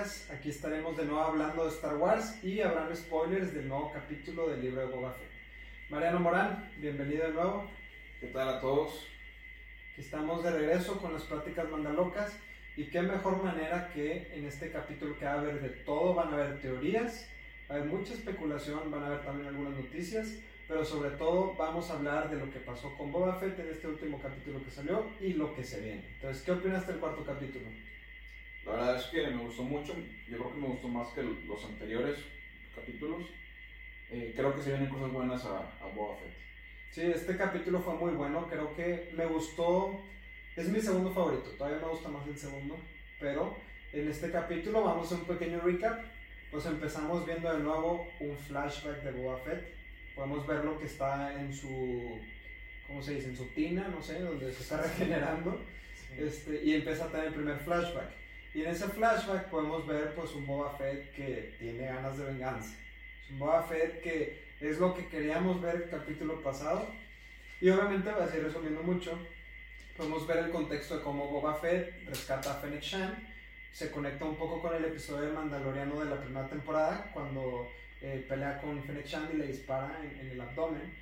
Aquí estaremos de nuevo hablando de Star Wars y habrán spoilers del nuevo capítulo del libro de Boba Fett. Mariano Morán, bienvenido de nuevo. ¿Qué tal a todos? Aquí estamos de regreso con las pláticas Mandalocas. Y qué mejor manera que en este capítulo que va a haber de todo, van a haber teorías, va a haber mucha especulación, van a haber también algunas noticias, pero sobre todo vamos a hablar de lo que pasó con Boba Fett en este último capítulo que salió y lo que se viene. Entonces, ¿qué opinas del cuarto capítulo? La verdad es que me gustó mucho, yo creo que me gustó más que los anteriores capítulos. Eh, creo que se vienen cosas buenas a, a Boba Fett. Sí, este capítulo fue muy bueno, creo que me gustó, es mi segundo favorito, todavía me gusta más el segundo, pero en este capítulo vamos a hacer un pequeño recap, pues empezamos viendo de nuevo un flashback de Boba Fett, podemos ver lo que está en su, ¿cómo se dice? En su tina, no sé, donde se está regenerando, este, y empieza a tener el primer flashback. Y en ese flashback podemos ver pues un Boba Fett que tiene ganas de venganza. Es un Boba Fett que es lo que queríamos ver el capítulo pasado. Y obviamente va a seguir resumiendo mucho. Podemos ver el contexto de cómo Boba Fett rescata a Fennec Shan. Se conecta un poco con el episodio de Mandaloriano de la primera temporada, cuando eh, pelea con Fennec Shan y le dispara en, en el abdomen.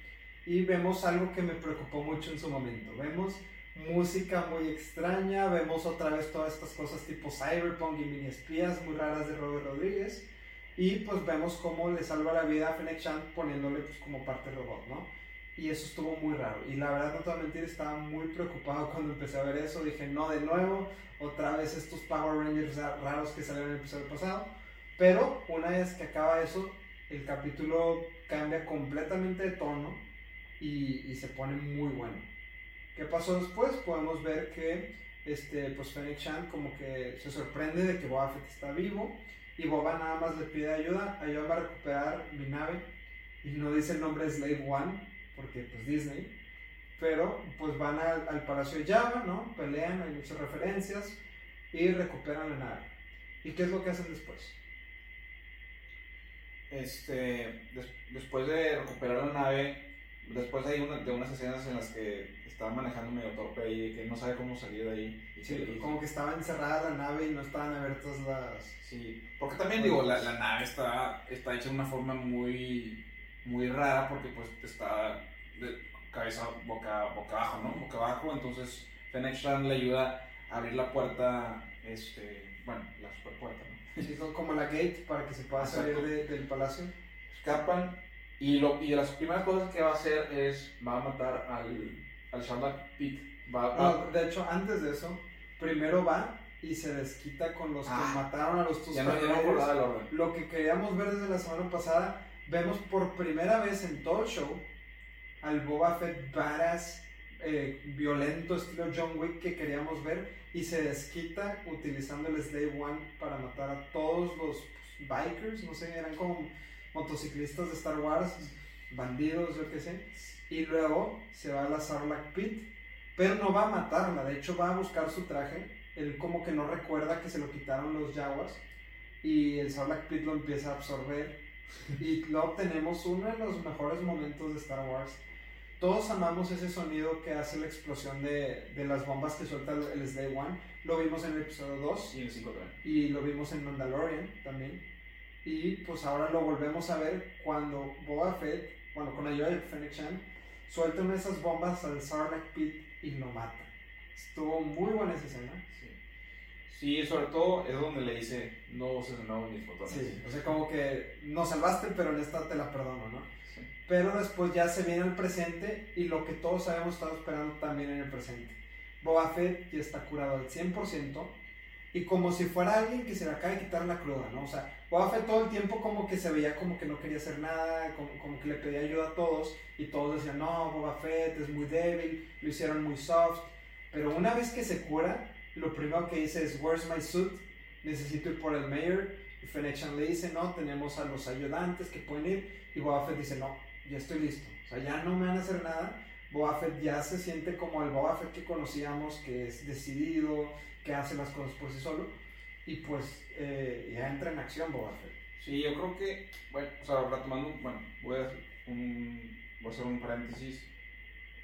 Y vemos algo que me preocupó mucho en su momento. Vemos música muy extraña, vemos otra vez todas estas cosas tipo cyberpunk y mini espías muy raras de Robert Rodríguez y pues vemos cómo le salva la vida a Fennec Chan poniéndole pues como parte robot, ¿no? Y eso estuvo muy raro. Y la verdad, no te voy estaba muy preocupado cuando empecé a ver eso. Dije, no, de nuevo, otra vez estos Power Rangers raros que salieron en el episodio pasado. Pero una vez que acaba eso, el capítulo cambia completamente de tono y se pone muy bueno. ¿Qué pasó después? Podemos ver que este, pues Fennec Chan como que se sorprende de que Boba Fett está vivo y Boba nada más le pide ayuda, ayúdame a recuperar mi nave y no dice el nombre Slave One porque pues Disney, pero pues van al, al Palacio de Java, ¿no? Pelean, hay muchas referencias y recuperan la nave. ¿Y qué es lo que hacen después? Este, des después de recuperar la nave, después hay una, de unas escenas en las que estaba manejando medio torpe y que no sabe cómo salir de ahí. Y sí, que, como que estaba encerrada la nave y no estaban abiertas las... Sí, porque también digo, la, la, nave está, está hecha de una forma muy, muy rara porque pues está de cabeza boca, boca abajo, ¿no? Boca abajo, entonces Fennec Shand le ayuda a abrir la puerta, este, bueno, la super puerta, ¿no? Sí, como la gate para que se pueda salir de, del palacio. Escapan y, lo, y de las primeras cosas que va a hacer es, va a matar al, al Sarlacc Pit. Va, va. No, de hecho, antes de eso, primero va y se desquita con los Ah. que mataron a los tus ya no, ya no. Lo que queríamos ver desde la semana pasada, vemos por primera vez en todo el show al Boba Fett badass, eh, violento, estilo John Wick que queríamos ver y se desquita utilizando el Slave One para matar a todos los bikers, no sé, eran como motociclistas de Star Wars, bandidos, yo qué sé. Y luego se va a la Sarlacc Pit, pero no va a matarla, de hecho va a buscar su traje. Él como que no recuerda que se lo quitaron los Jawas y el Sarlacc Pit lo empieza a absorber. Y luego tenemos uno de los mejores momentos de Star Wars. Todos amamos ese sonido que hace la explosión de, de las bombas que suelta el, el Slave One. Lo vimos en el episodio 2 Y en el 5 también. y lo vimos en Mandalorian también. Y pues ahora lo volvemos a ver cuando Boba Fett, bueno, con ayuda de Fennec Chan, suelta una de esas bombas al Sarlacc Pit y lo mata. Estuvo muy buena esa escena. Sí. Sí, sobre todo es donde le dice, no uses de nuevo mis botones. Sí, o sea, como que nos salvaste, pero en esta te la perdono, ¿no? Sí. Pero después ya se viene el presente y lo que todos habíamos estado esperando también en el presente. Boba Fett ya está curado al 100% y como si fuera alguien que se le acaba de quitar la cruda, ¿no? O sea, Fett todo el tiempo como que se veía como que no quería hacer nada, como, como que le pedía ayuda a todos y todos decían, no, Boba Fett es muy débil, lo hicieron muy soft, pero una vez que se cura, lo primero que dice es, where's my suit? Necesito ir por el mayor. Y Fennec Chan le dice, no, tenemos a los ayudantes que pueden ir. Y Boba Fett dice, no, ya estoy listo. O sea, ya no me van a hacer nada. Boba Fett ya se siente como el Boba Fett que conocíamos, que es decidido, que hace las cosas por sí solo. Y pues eh, ya entra en acción Boba Fett. Sí, yo creo que, bueno, o sea, retomando, bueno, voy a hacer un, voy a hacer un paréntesis.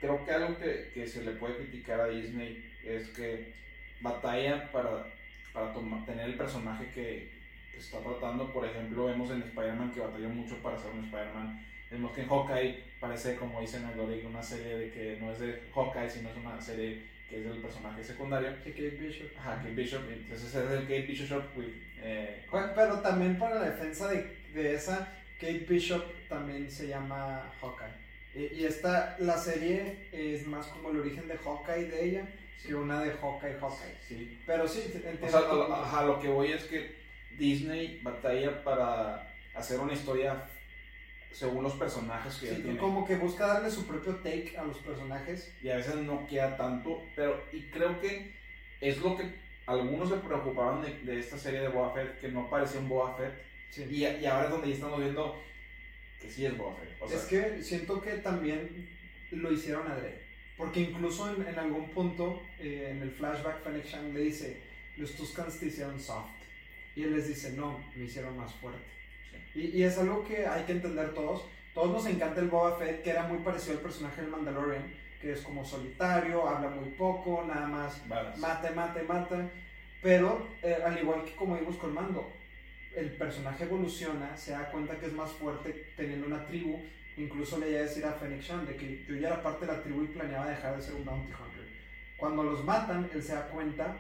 Creo que algo que, que se le puede criticar a Disney es que batalla para, para toma- tener el personaje que, que está tratando. Por ejemplo, vemos en Spider-Man que batalló mucho para ser un Spider-Man. Vemos que en Hawkeye parece, como dicen en una serie de que no es de Hawkeye, sino es una serie que es del personaje secundario. De Kate Bishop. Ajá, Kate Bishop. Entonces es el Kate Bishop with, eh, Pero también para la defensa de, de esa, Kate Bishop también se llama Hawkeye. Y, y, esta, la serie es más como el origen de Hawkeye de ella que una de Hawkeye Hawkeye. Sí. Pero sí, entiendo. O sea, a, a, lo que voy es que Disney batalla para hacer una historia según los personajes que sí, tiene. como que busca darle su propio take a los personajes. Y a veces no queda tanto, pero y creo que es lo que algunos se preocupaban de, de esta serie de Boba Fett, que no parecía un Boba Fett. Sí. Y, y, ahora es donde ya estamos viendo que sí es Boba Fett. O sea, es que siento que también lo hicieron adrede. Porque incluso en, en algún punto, eh, en el flashback, Fennec Shang le dice, los Tuscans te hicieron soft. Y él les dice, no, me hicieron más fuerte. Y, y, es algo que hay que entender todos. Todos nos encanta el Boba Fett, que era muy parecido al personaje del Mandalorian, que es como solitario, habla muy poco, nada más mate, mate, mate. Pero, eh, al igual que como vimos con Mando, el personaje evoluciona, se da cuenta que es más fuerte teniendo una tribu Incluso le iba a decir a Fennec Shan de que yo ya era parte de la tribu y planeaba dejar de ser un bounty hunter. Cuando los matan, él se da cuenta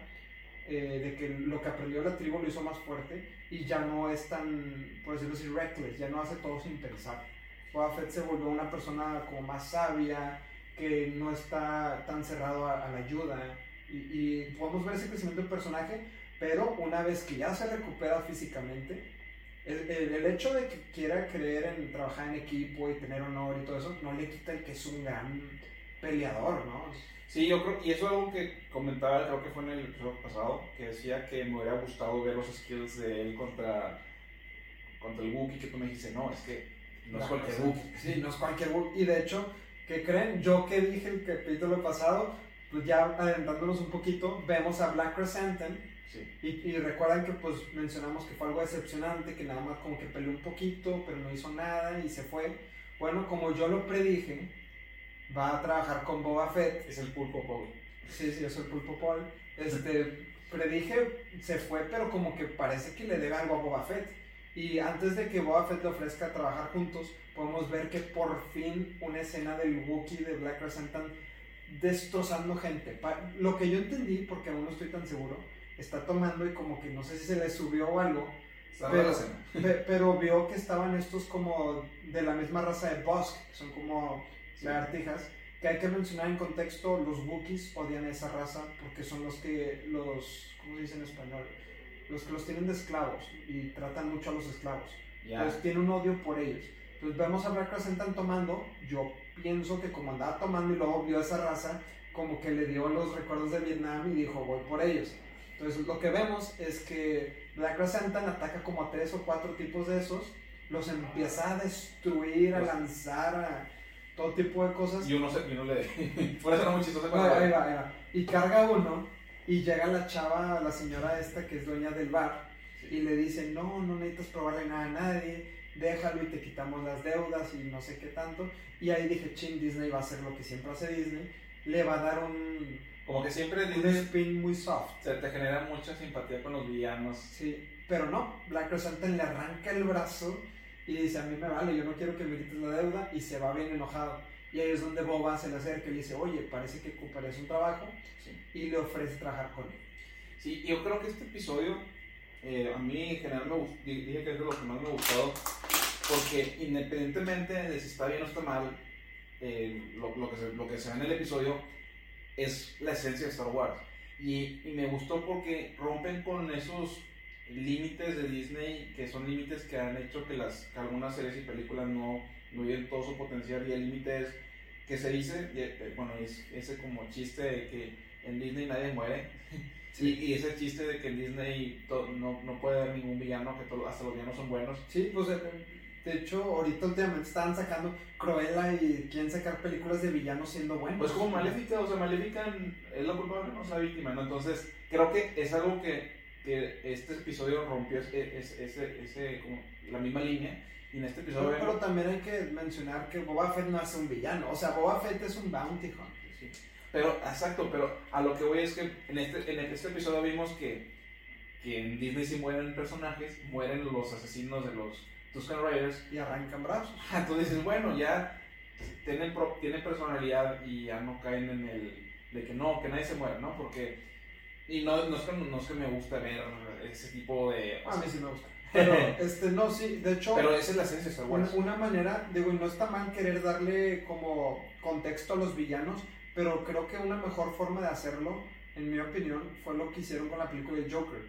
eh, de que lo que aprendió la tribu lo hizo más fuerte y ya no es tan, por decirlo así, reckless, ya no hace todo sin pensar. Boba Fett se volvió una persona como más sabia, que no está tan cerrado a, la ayuda. Y, y podemos ver ese crecimiento del personaje, pero una vez que ya se recupera físicamente, el, el, hecho de que quiera creer en trabajar en equipo y tener honor y todo eso, no le quita el que es un gran peleador, ¿no? Sí, yo creo, y eso es algo que comentaba, creo que fue en el episodio pasado, que decía que me hubiera gustado ver los skills de él contra, contra el Wookiee, que tú me dijiste, no, es que no es cualquier Wookiee. Sí, no es cualquier Wookiee. Y de hecho, ¿qué creen? Yo que dije el capítulo pasado, pues ya adelantándonos un poquito, vemos a Black Chrysanthemum y, y, recuerdan que pues mencionamos que fue algo decepcionante, que nada más como que peleó un poquito, pero no hizo nada y se fue. Bueno, como yo lo predije, va a trabajar con Boba Fett. Es el pulpo Paul. Sí, sí, es el pulpo Paul. Este, predije, se fue, pero como que parece que le debe algo a Boba Fett. Y antes de que Boba Fett le ofrezca trabajar juntos, podemos ver que por fin una escena del Wookiee de Black Crescent destrozando gente. Lo que yo entendí, porque aún no estoy tan seguro, está tomando y como que no sé si se le subió o algo. Pero, pero, vio que estaban estos como de la misma raza de Bosk, que son como lagartijas, que hay que mencionar en contexto, los Wookiees odian a esa raza porque son los que, los, ¿cómo se dice en español? Los que los tienen de esclavos y tratan mucho a los esclavos. Entonces tiene un odio por ellos. Entonces vemos a Black están tomando, yo pienso que como andaba tomando y luego vio a esa raza, como que le dio los recuerdos de Vietnam y dijo, voy por ellos. Entonces lo que vemos es que Black Chrysanthemum ataca como a tres o cuatro tipos de esos, los empieza a destruir, a lanzar, a todo tipo de cosas. Y uno, se, y uno le... Eso no muy chistoso. ahí va, ahí va. Y carga uno y llega la chava, la señora esta que es dueña del bar y le dice, no, no necesitas probarle nada a nadie, déjalo y te quitamos las deudas y no sé qué tanto. Y ahí dije, ching, Disney va a hacer lo que siempre hace Disney, le va a dar un como que siempre un spin muy soft. Se te genera mucha simpatía con los villanos. Sí, pero no. Black Chrysanthemum le arranca el brazo y dice, a mí me vale, yo no quiero que me quites la deuda y se va bien enojado. Y ahí es donde Boba se le acerca y le dice, oye, parece que ocuparías un trabajo y le ofrece trabajar con él. Sí, yo creo que este episodio eh, a mí en general me gustó, dije que es de lo que más me ha gustado porque independientemente de si está bien o está mal, eh, lo, lo, que se, lo que se ve en el episodio es la esencia de Star Wars. Y, y me gustó porque rompen con esos límites de Disney, que son límites que han hecho que, las, algunas series y películas no, no lleguen todo su potencial. Y el límite es que se dice, eh, bueno, es ese como chiste de que en Disney nadie muere. Y, y, ese chiste de que en Disney no, no, puede haber ningún villano, que hasta los villanos son buenos. Sí, pues eh, de hecho, ahorita últimamente estaban sacando Cruella y quieren sacar películas de villanos siendo buenos. Pues como Maléfica, o sea, Maléfica es la culpable, no es la víctima, ¿no? Entonces, creo que es algo que, que este episodio rompió ese, ese, ese, como la misma línea. Y en este episodio... Pero, pero, también hay que mencionar que Boba Fett no es un villano, o sea, Boba Fett es un bounty hunter. Sí. Pero, exacto, pero a lo que voy es que en este, en este episodio vimos que que en Disney si mueren personajes, mueren los asesinos de los Tusken Raiders. Y arrancan brazos. Entonces dices, bueno, ya tienen, tienen personalidad y ya no caen en el de que no, que nadie se muera, ¿no? Porque, y no, no, es que, no es que me guste ver ese tipo de... A mí sí me gusta. Pero, este, no, sí, de hecho... Pero esa es la esencia de Star Wars. Una, manera, digo, y no está mal querer darle como contexto a los villanos, pero creo que una mejor forma de hacerlo, en mi opinión, fue lo que hicieron con la película de Joker.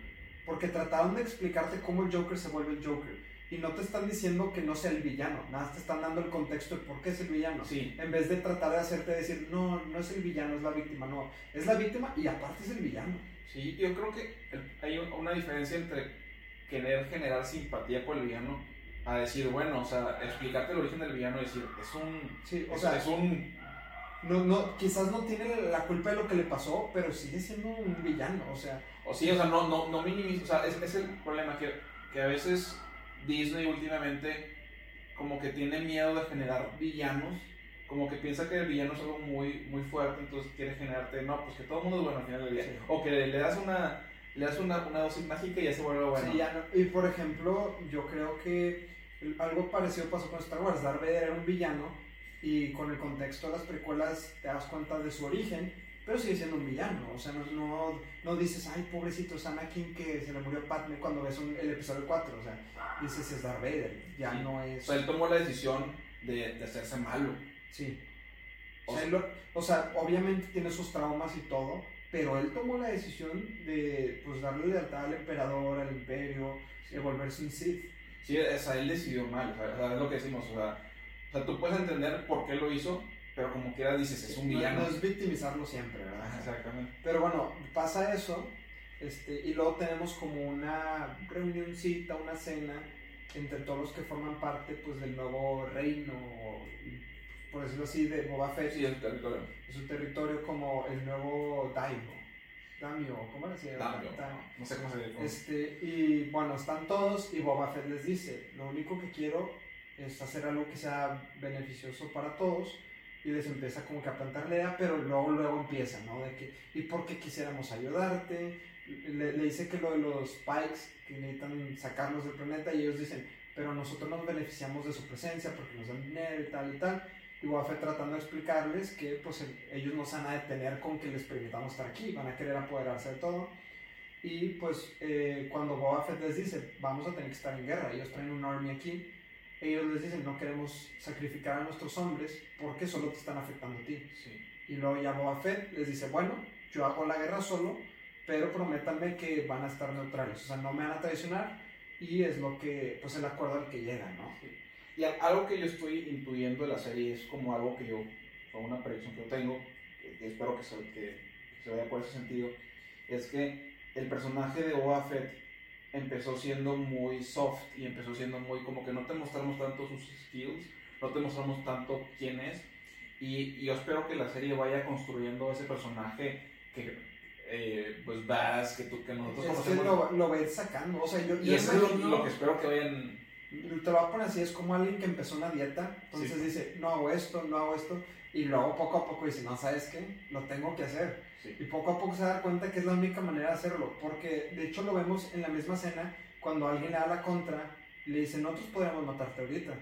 Porque trataron de explicarte cómo el Joker se vuelve el Joker. Y no te están diciendo que no sea el villano, nada, te están dando el contexto de por qué es el villano. Sí. En vez de tratar de hacerte decir, no, no es el villano, es la víctima, no, es la víctima y aparte es el villano. Sí, yo creo que hay una diferencia entre querer generar simpatía por el villano a decir, bueno, o sea, explicarte el origen del villano y decir, es un. Sí, o sea, es un. No, no, quizás no tiene la culpa de lo que le pasó, pero sigue siendo un villano, o sea. O sí, o sea, no, no, no minimiza, o sea, es, es el problema que, que a veces Disney últimamente como que tiene miedo de generar villanos, como que piensa que el villano es algo muy, muy fuerte, entonces quiere generarte, no, pues que todo el mundo es bueno al final del día. O que le das una le das una, una dosis mágica y ya se vuelve bueno. Sí, ya Y por ejemplo, yo creo que algo parecido pasó con Star Wars. Darth Vader era un villano y con el contexto de las precuelas te das cuenta de su origen, pero sigue siendo un villano. O sea, no, no, no dices, ay, pobrecito es Anakin que se le murió Padme cuando ves el episodio 4. O sea, dices, es Darth Vader, ya no es... O sea, él tomó la decisión de, de hacerse malo. Sí. O, sea, o sea, obviamente tiene sus traumas y todo, pero él tomó la decisión de pues, darle lealtad al emperador, al imperio, de volverse un Sith. Sí, o sea, él decidió mal, o sea, es lo que decimos, o sea, o sea, tú puedes entender por qué lo hizo, pero como quiera dices, es un villano. No, es victimizarlo siempre, ¿verdad? Exactamente. Pero bueno, pasa eso, este, y luego tenemos como una reunioncita, una cena entre todos los que forman parte pues, del nuevo reino, por decirlo así, de Boba Fett. Sí, el territorio. Es un territorio como el nuevo Daimo. Damio, ¿cómo era así? Damio. No sé cómo se dice. Este, y bueno, están todos y Boba Fett les dice, lo único que quiero es hacer algo que sea beneficioso para todos y les empieza como que a plantar la idea, pero luego, luego empieza, ¿no? De que, ¿y por qué quisiéramos ayudarte? Le, le, dice que lo de los Pikes, que necesitan sacarlos del planeta, y ellos dicen, pero nosotros nos beneficiamos de su presencia porque nos dan dinero y tal y tal. Y Boba tratando de explicarles que pues ellos no se van a detener con que les permitamos estar aquí, van a querer apoderarse de todo. Y pues eh, cuando Boba Fett les dice, vamos a tener que estar en guerra, ellos traen un army aquí, ellos les dicen, no queremos sacrificar a nuestros hombres porque solo te están afectando a ti. Sí. Y luego ya Boba Fett les dice, bueno, yo hago la guerra solo, pero prométanme que van a estar neutrales, o sea, no me van a traicionar y es lo que, pues el acuerdo al que llegan, ¿no? Sí. Y algo que yo estoy intuyendo de la serie es como algo que yo, o una predicción que yo tengo, que, espero que se, que, se, vaya por ese sentido, es que el personaje de Boba Fett empezó siendo muy soft y empezó siendo muy como que no te mostramos tanto sus skills, no te mostramos tanto quién es. Y, yo espero que la serie vaya construyendo ese personaje que eh, pues vas, que, tú, que nosotros es. Que lo, lo sacando, o sea, yo, y eso es lo, lo, que espero que vayan te lo voy a poner así, es como alguien que empezó una dieta, entonces dice, no hago esto, no hago esto, y luego poco a poco dice, no, ¿sabes qué? Lo tengo que hacer. Y poco a poco se da cuenta que es la única manera de hacerlo, porque de hecho lo vemos en la misma escena, cuando alguien le da la contra, le dice, nosotros podríamos matarte ahorita,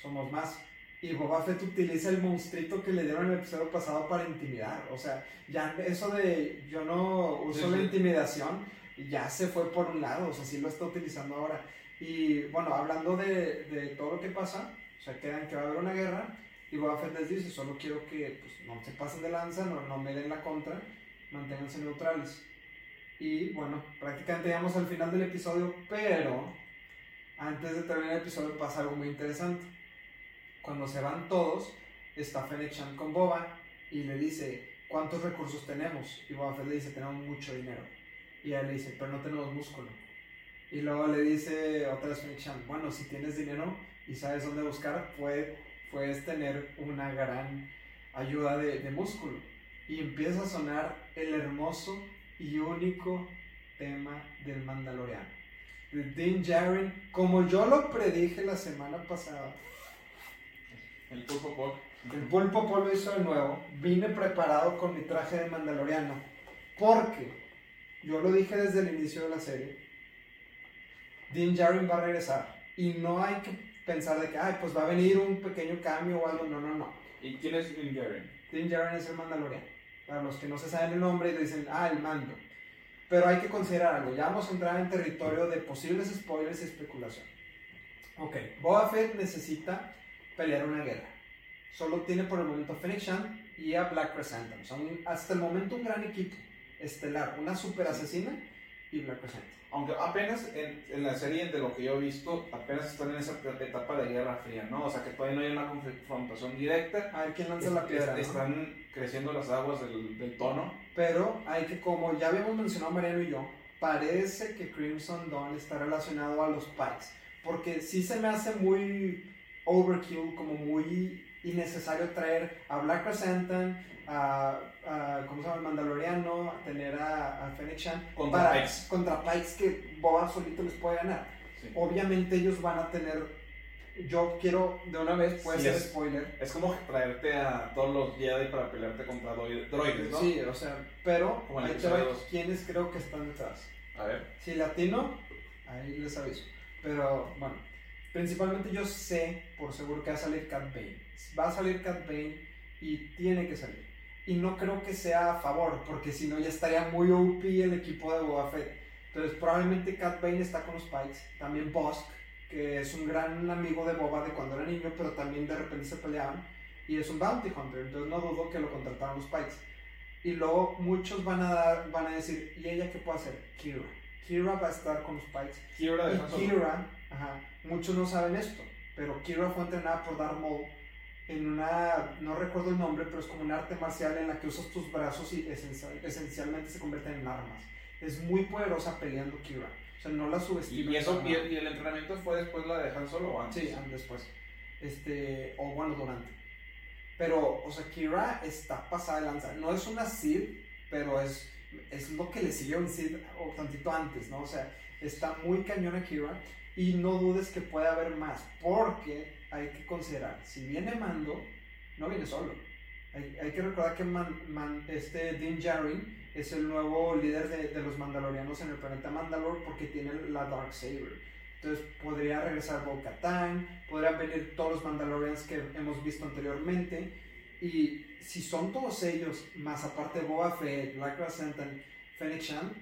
somos más. Y Boba Fett utiliza el monstruito que le dieron en el episodio pasado para intimidar. O sea, ya eso de yo no uso la intimidación, ya se fue por un lado, o sea, sí lo está utilizando ahora. Y bueno, hablando de, de, todo lo que pasa, o sea, quedan que va a haber una guerra y Boba Fett les dice, solo quiero que pues, no se pasen de lanza, no, no me den la contra, manténganse neutrales. Y bueno, prácticamente llegamos al final del episodio, pero antes de terminar el episodio pasa algo muy interesante. Cuando se van todos, está Fennec Chan con Boba y le dice, ¿cuántos recursos tenemos? Y Boba Fett le dice, tenemos mucho dinero. Y ella le dice, pero no tenemos músculo. Y luego le dice otra vez Chan, bueno, si tienes dinero y sabes dónde buscar, puedes tener una gran ayuda de, de músculo. Y empieza a sonar el hermoso y único tema del Mandaloriano. De Dean Jaren, como yo lo predije la semana pasada. El pulpo pol. El pulpo pol lo hizo de nuevo. Vine preparado con mi traje de Mandaloriano. Porque yo lo dije desde el inicio de la serie Din Djarin va a regresar. Y no hay que pensar de que, ay, pues va a venir un pequeño cambio o algo. No, no, no. ¿Y quién es Din Djarin? Din Djarin es el Mandalorian. Para los que no se saben el nombre y dicen, ah, el mando. Pero hay que considerar algo. Ya vamos a entrar en territorio de posibles spoilers y especulación. Ok, Boba Fett necesita pelear una guerra. Solo tiene por el momento a Fennec Shan y a Black Chrysanthemum. Son hasta el momento un gran equipo estelar. Una super asesina y Black Chrysanthemum. Aunque apenas en, en, la serie, de lo que yo he visto, apenas están en esa etapa de Guerra Fría, ¿no? O sea, que todavía no hay una confrontación directa. A ver quién lanza la piedra. Están creciendo las aguas del, del, tono. Pero hay que, como ya habíamos mencionado Mariano y yo, parece que Crimson Dawn está relacionado a los Pikes. Porque sí se me hace muy overkill, como muy innecesario traer a Black Chrysanthemum, a, a, ¿cómo se llama? El Mandaloriano, a tener a, a Fennec Shan contra Pikes. contra Pikes que Boba solito les puede ganar. Sí. Obviamente ellos van a tener, yo quiero de una vez, puede Sí, ser es- spoiler. Es como traerte a todos los Jedi para pelearte contra droid- droides, ¿no? Sí, o sea, pero ahí te quiénes creo que están detrás. A ver. Si latino, ahí les aviso. Pero bueno, principalmente yo sé por seguro que va a salir Cat Bane. Va a salir Cat Bane y tiene que salir. Y no creo que sea a favor, porque si no ya estaría muy OP el equipo de Boba Fett. Entonces probablemente Cat Bane está con los Pikes. También Bosk, que es un gran amigo de Boba de cuando era niño, pero también de repente se peleaban. Y es un bounty hunter, entonces no dudo que lo contrataron los Pikes. Y luego muchos van a, dar, van a decir, ¿y ella qué puede hacer? Kira. Kira va a estar con los Pikes. Kira de Y Han Solo. Kira, ajá, muchos no saben esto, pero Kira fue entrenada por Darth Maul en una, no recuerdo el nombre, pero es como un arte marcial en la que usas tus brazos y esencial- esencialmente se convierten en armas. Es muy poderosa peleando Kira. O sea, no la subestimes. y eso, y, nada. y el entrenamiento fue después la de Han Solo o antes. Sí, después. Este, o bueno, durante. Pero, o sea, Kira está pasada de lanza. No es una Sith, pero es, es lo que le siguió un Sith o tantito antes, ¿no? O sea, está muy cañona Kira. Y no dudes que puede haber más, porque hay que considerar, si viene Mando, no viene solo. Hay, hay que recordar que Man- Man- este Din Djarin es el nuevo líder de, de los mandalorianos en el planeta Mandalore porque tiene la Dark Saber. Entonces podría regresar Bo-Katan, podrían venir todos los Mandalorians que hemos visto anteriormente. Y si son todos ellos, más aparte Boba Fett, Black Chrysanthemum, Fennec Shan,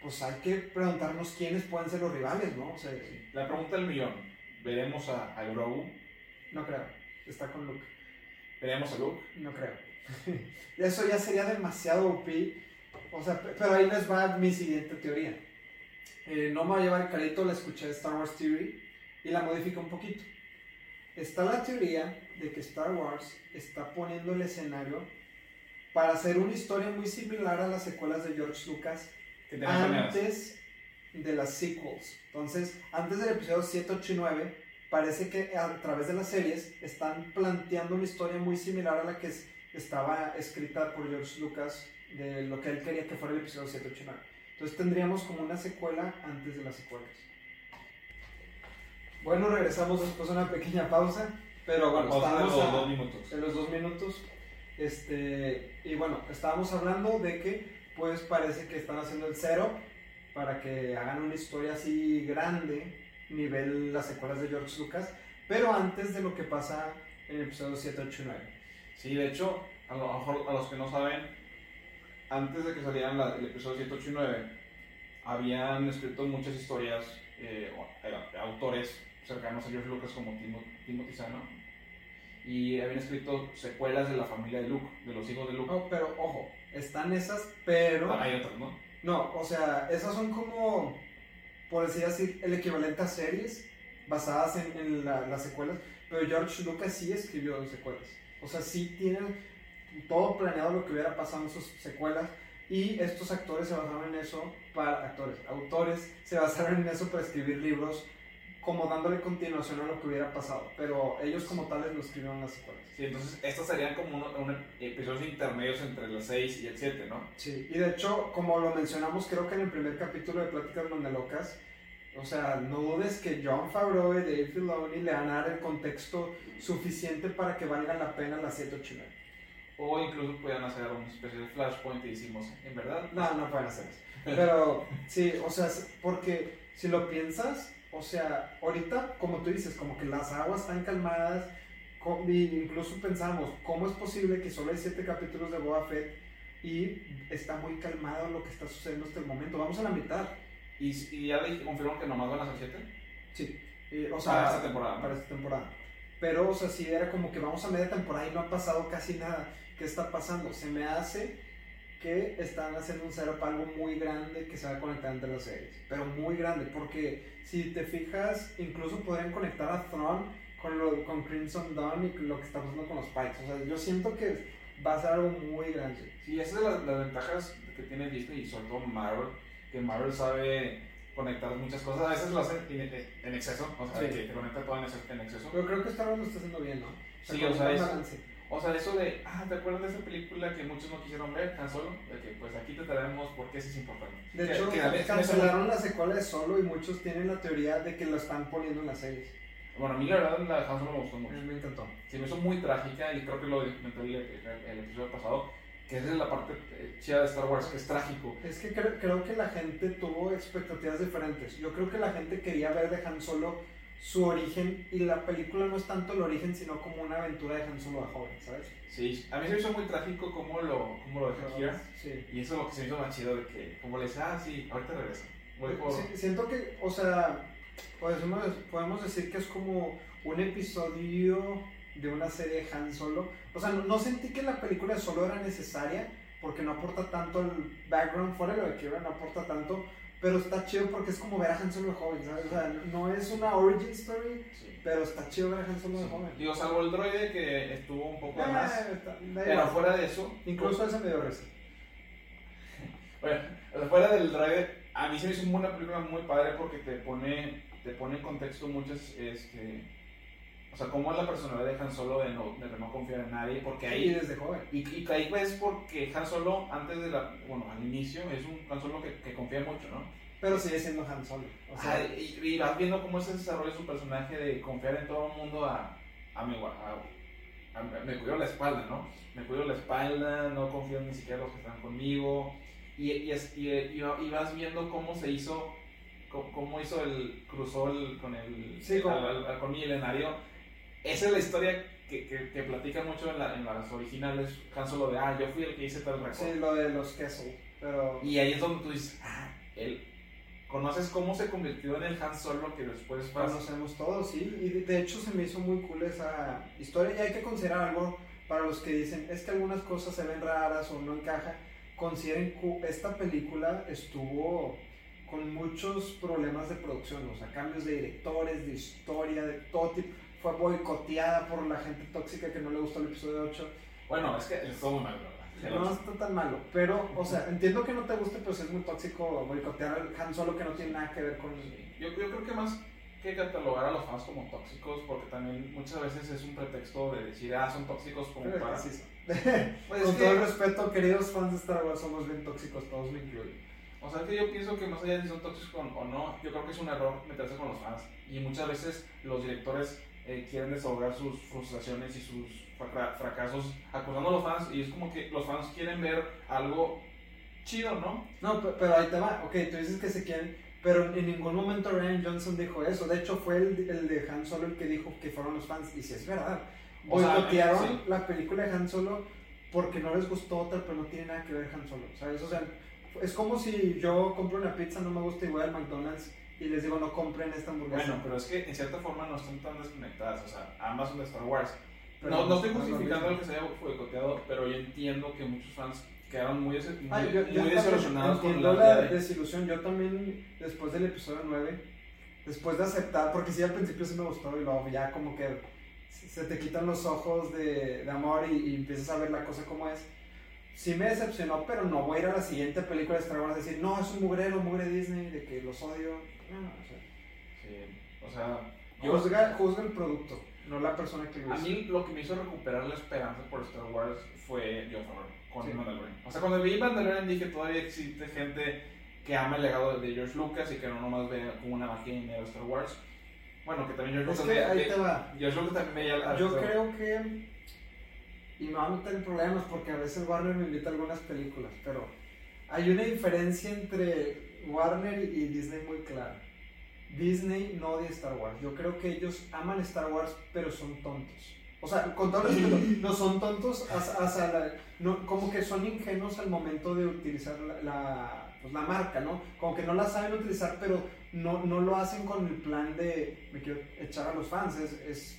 pues hay que preguntarnos quiénes pueden ser los rivales, ¿no? O sea, La pregunta del millón. ¿Veremos a, a Grogu? no creo. Está con Luke. ¿Veremos a Luke? No creo. Eso ya sería demasiado OP. O sea, pe- pero ahí les va mi siguiente teoría. Eh, no me va a llevar el crédito, la escuché de Star Wars Theory y la modifica un poquito. Está la teoría de que Star Wars está poniendo el escenario para hacer una historia muy similar a las secuelas de George Lucas antes de las sequels. Entonces, antes del episodio 7, 8 y 9, parece que a través de las series están planteando una historia muy similar a la que es- estaba escrita por George Lucas de lo que él quería que fuera el episodio 7, 8 y 9. Entonces tendríamos como una secuela antes de las secuelas. Bueno, regresamos después de una pequeña pausa, pero bueno, estábamos a- dos minutos. en los dos minutos. Este, y bueno, estábamos hablando de que pues parece que están haciendo el cero para que hagan una historia así grande, nivel las secuelas de George Lucas, pero antes de lo que pasa en el episodio 7, 8 y 9. Sí, de hecho, a lo mejor a los que no saben, antes de que salieran la- el episodio 7, 8 y 9, habían escrito muchas historias, eh, autores cercanos a George Lucas como Timo- Timothy Zahn, y habían escrito secuelas de la familia de Luke, de los hijos de Luke. No, pero ojo, están esas, pero... Ah, Hay otras, ¿no? No, o sea, esas son como, por decir así, el equivalente a series basadas en, en la- las secuelas, pero George Lucas sí escribió secuelas. O sea, sí tienen todo planeado lo que hubiera pasado en sus secuelas y estos actores se basaron en eso para, actores, autores se basaron en eso para escribir libros como dándole continuación a lo que hubiera pasado, pero ellos como tales no escribieron las secuelas. Sí, entonces estos serían como uno- episodios intermedios entre el 6 y el 7, ¿no? Sí, y de hecho, como lo mencionamos, creo que en el primer capítulo de Pláticas Locas, o sea, no dudes que John Favreau y Dave Filoni le van a dar el contexto suficiente para que valga la pena la 7 8 y 9. O incluso puedan hacer una especie de flashpoint y decimos, en verdad, No, no pueden hacer eso. Pero sí, o sea, porque si lo piensas, o sea, ahorita, como tú dices, como que las aguas están calmadas, incluso pensamos, ¿cómo es posible que solo hay siete capítulos de Boba Fett y está muy calmado lo que está sucediendo hasta el momento? Vamos a la mitad. ¿Y, y ya confirmaron que nomás van a ser siete? Sí, o sea, para esta temporada. Para esta temporada. Pero, o sea, si era como que vamos a media temporada y no ha pasado casi nada. ¿Qué está pasando? Se me hace que están haciendo un setup algo muy grande que se va a conectar entre las series. Pero muy grande, porque si te fijas, incluso podrían conectar a Thrawn con, lo, con Crimson Dawn y lo que está pasando con los Pikes. O sea, yo siento que va a ser algo muy grande. Sí, esa es de las, las ventajas que tiene Disney y sobre todo Marvel, que Marvel sabe conectar muchas cosas. A veces lo hacen en, exceso, o sea, que conecta todo en, exceso. Pero creo que Star Wars lo está haciendo bien, ¿no? sí, o sea, eso, o sea, eso de, ah, ¿te acuerdas de esa película que muchos no quisieron ver, tan Solo? De que, pues aquí te traemos porque eso es importante. De hecho, que, cancelaron la secuela de Solo y muchos tienen la teoría de que lo están poniendo en las series. Bueno, a mí la verdad la de Han Solo me gustó mucho. A mí me encantó. Sí, me hizo muy trágica y creo que lo comenté el, el, episodio pasado, que esa es la parte eh, chida de Star Wars, que es trágico. Es que creo, creo que la gente tuvo expectativas diferentes. Yo creo que la gente quería ver de Han Solo su origen y la película no es tanto el origen, sino como una aventura de Han Solo de joven, ¿sabes? Sí, a mí se me hizo muy trágico cómo lo, cómo lo dejó Kira. Sí. Y eso es lo que se me hizo más chido, de que como le dice, ah, sí, ahorita regreso. siento que, o sea, podemos, podemos decir que es como un episodio de una serie de Han Solo. O sea, no, sentí que la película de Solo era necesaria porque no aporta tanto el background fuera de lo de Kira, no aporta tanto. Pero está chido porque es como ver a Han Solo de joven, ¿sabes? O sea, no es una origin story, pero está chido ver a Han Solo de joven. Digo, salvo el droide que estuvo un poco eh, más. pero fuera de eso. Incluso ese me dio risa. bueno, fuera del droide, a mí se me hizo una película muy padre porque te pone, te pone en contexto muchas. Este, o sea, cómo es la personalidad de Han Solo de no, de no confiar en nadie, porque ahí... Y desde joven. Y, y ahí pues porque Han Solo, antes de la... Bueno, al inicio, es un Han Solo que, que confía mucho, ¿no? Pero sigue siendo Han Solo. O sea, y, vas viendo cómo se desarrolla su personaje de confiar en todo el mundo a... a, mi, a, me cuido la espalda, ¿no? Me cuido la espalda, no confío ni siquiera en los que están conmigo. Y, y, y, vas viendo cómo se hizo... Cómo hizo el... Cruzó el, con el... Sí, con, con milenario esa es la historia que, que, que platican mucho en, la, en, las originales, Han Solo de, ah, yo fui el que hice tal récord. Sí, lo de los Kessel, pero... Y ahí es donde tú dices, ah, él... ¿Conoces cómo se convirtió en el Han Solo que después fue? Conocemos todos, sí, y de hecho se me hizo muy cool esa historia y hay que considerar algo para los que dicen, es que algunas cosas se ven raras o no encajan. Consideren que esta película estuvo con muchos problemas de producción, o sea, cambios de directores, de historia, de todo tipo fue boicoteada por la gente tóxica que no le gustó el episodio 8. Bueno, es que estuvo muy malo, No está tan malo, pero, o sea, entiendo que no te guste, pero es muy tóxico boicotear al Han Solo que no tiene nada que ver con... Yo, yo creo que más que catalogar a los fans como tóxicos, porque también muchas veces es un pretexto de decir, ah, son tóxicos como para... Sí, pues con todo el respeto, queridos fans de Star Wars, somos bien tóxicos, todos me incluyen. O sea, que yo pienso que más allá de si son tóxicos o no, yo creo que es un error meterse con los fans. Y muchas veces los directores eh, quieren desahogar sus frustraciones y sus fracasos acusando a los fans y es como que los fans quieren ver algo chido, ¿no? No, pero, ahí te va, ok, tú dices que se quieren, pero en ningún momento Ryan Johnson dijo eso, de hecho fue el, el de Han Solo el que dijo que fueron los fans, y si es verdad, boicotearon la película de Han Solo porque no les gustó otra, pero no tiene nada que ver Han Solo, ¿sabes? O sea, es como si yo compro una pizza, no me gusta y voy al McDonald's y les digo no compren esta hamburguesa. Bueno, pero es que en cierta forma no están tan desconectadas, o sea, ambas son de Star Wars. no, no estoy justificando lo que se haya boicoteado, pero yo entiendo que muchos fans quedaron muy, muy, desilusionados con la, la desilusión. Yo también, después del episodio 9, después de aceptar, porque sí al principio sí me gustó y luego ya como que se te quitan los ojos de, de amor y, y, empiezas a ver la cosa como es sí me decepcionó, pero no voy a ir a la siguiente película de Star Wars a decir, no, es un mugrero, mugre Disney, de que los odio. No, o sea, sí, o sea, yo, juzga, juzga, el producto, no la persona que lo A mí lo que me hizo recuperar la esperanza por Star Wars fue John Favreau con Mandalorian. O sea, cuando vi Mandalorian dije, todavía existe gente que ama el legado de George Lucas y que no nomás ve como una máquina de Star Wars. Bueno, que también George Lucas... Es que ahí te va. George Lucas también veía... Yo creo que y me va a meter en problemas porque a veces Warner me invita a algunas películas, pero hay una diferencia entre Warner y Disney muy clara. Disney no odia Star Wars. Yo creo que ellos aman Star Wars, pero son tontos. O sea, con todo respeto, no son tontos, hasta, la, no, como que son ingenuos al momento de utilizar la, la, pues la, marca, ¿no? Como que no la saben utilizar, pero no, no lo hacen con el plan de me quiero echar a los fans. Es, es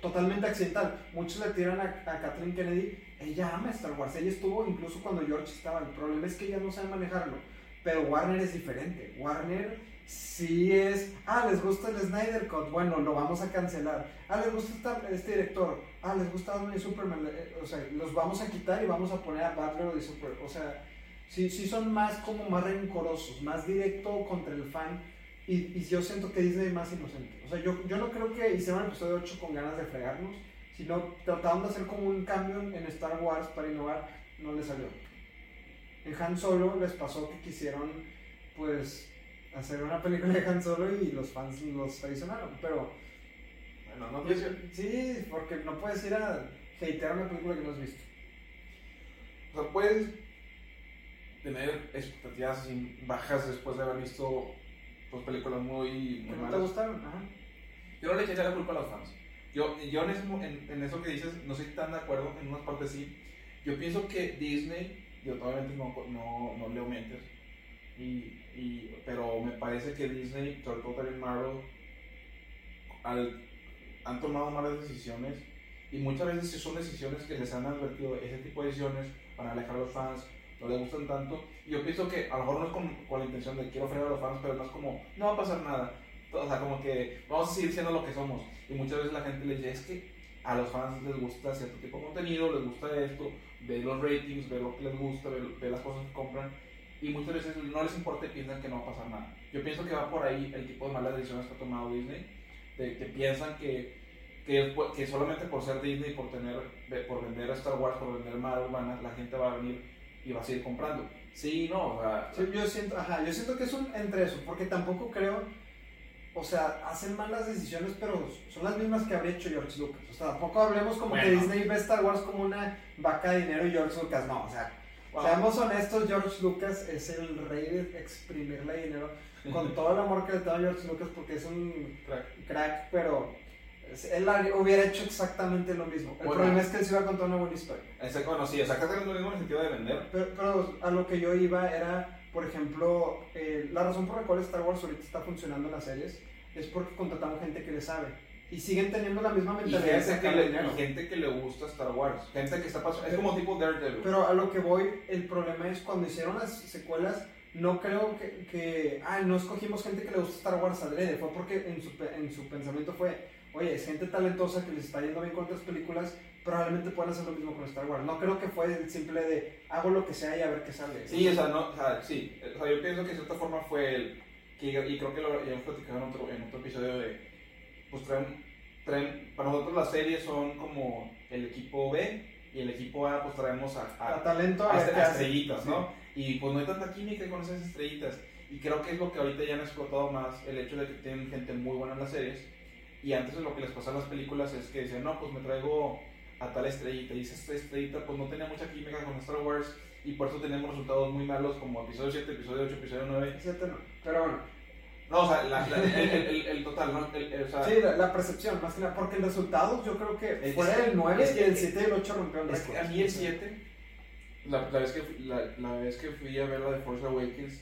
totalmente accidental. Muchos le tiran a, a, Kathleen Kennedy, ella ama Star Wars, ella estuvo incluso cuando George estaba. El problema es que ella no sabe manejarlo. Pero Warner es diferente. Warner sí es, ah, les gusta el Snyder Cut, bueno, lo vamos a cancelar. Ah, les gusta este director, ah, les gusta Batman y Superman, eh, o sea, los vamos a quitar y vamos a poner a Batman y Superman. O sea, sí, sí son más como más rencorosos, más directo contra el fan. Y, y, yo siento que Disney más inocente. O sea, yo, yo no creo que hicieron el episodio 8 con ganas de fregarnos, sino trataron de hacer como un cambio en Star Wars para innovar, no les salió. En Han Solo les pasó que quisieron, pues, hacer una película de Han Solo y los fans los traicionaron, pero bueno, no puedes, sí, porque no puedes ir a hatear una película que no has visto. O sea, puedes tener expectativas bajas después de haber visto pues, películas muy, muy ¿No te gustaron? Ajá. Yo no le eché la culpa a los fans. Yo, yo en, eso, en, eso que dices no estoy tan de acuerdo, en unas partes sí. Yo pienso que Disney, yo obviamente no, no, no leo mentes, y, y, pero me parece que Disney, sobre todo también Marvel, al, han tomado malas decisiones y muchas veces son decisiones que les han advertido, ese tipo de decisiones para alejar a los fans, no les gustan tanto. Y yo pienso que a lo mejor no es con, con la intención de quiero fregar a los fans, pero no es como, no va a pasar nada. O sea, como que vamos a seguir siendo lo que somos. Y muchas veces la gente le dice, es que a los fans les gusta cierto tipo de contenido, les gusta esto, ve los ratings, ve lo que les gusta, ve, ve las cosas que compran y muchas veces no les importa y piensan que no va a pasar nada. Yo pienso que va por ahí el tipo de malas decisiones que ha tomado Disney, de que piensan que, que, que solamente por ser Disney, por, tener, por vender Star Wars, por vender Marvel, la gente va a venir y va a seguir comprando. Sí, no, o sea, yo, siento, ajá, yo siento que es un entre eso, porque tampoco creo, o sea, hacen malas decisiones, pero son las mismas que habría hecho George Lucas. O sea, tampoco hablemos como que Disney ve Star Wars como una vaca de dinero y George Lucas no, o sea, Seamos honestos, George Lucas es el rey de exprimirle dinero. Con todo el amor que le tengo a George Lucas porque es un crack, pero él hubiera hecho exactamente lo mismo. El problema es que él se iba a contar una buena historia. Exacto, bueno, sí, exactamente lo mismo en el sentido de vender. Pero, a lo que yo iba era, por ejemplo, eh, la razón por la cual Star Wars ahorita está funcionando en las series es porque contratamos gente que le sabe y siguen teniendo la misma mentalidad y gente, que le, y gente que le gusta Star Wars, gente que está pasando, es como tipo Daredevil. Pero a lo que voy, el problema es cuando hicieron las secuelas, no creo que, que ah, no escogimos gente que le gusta Star Wars adrede, fue porque en su, en su pensamiento fue, oye, es gente talentosa que les está yendo bien con otras películas, probablemente puedan hacer lo mismo con Star Wars. No creo que fue el simple de hago lo que sea y a ver qué sale. Sí, o sea, no, o sea, sí, o sea, yo pienso que de cierta forma fue el, que, y creo que lo hemos platicado en otro, en otro episodio de pues traen, traen, para nosotros las series son como el equipo B y el equipo A pues traemos a, a, talento a, estrellitas, ¿no? Y pues no hay tanta química con esas estrellitas. Y creo que es lo que ahorita ya han explotado más, el hecho de que tienen gente muy buena en las series. Y antes lo que les pasaba en las películas es que decían, no, pues me traigo a tal estrellita. Y esa estrellita pues no tenía mucha química con Star Wars y por eso tenemos resultados muy malos como episodio 7, episodio 8, episodio 9. 7 no, pero bueno. No, o sea, la, el, el, total, ¿no? El, o sea, sí, la, percepción, más que nada, porque el resultado yo creo que fuera el 9 es que el 7 y el 8 rompieron es que a mí el 7, la, la, vez que, la, la, vez que fui a ver la de Force Awakens,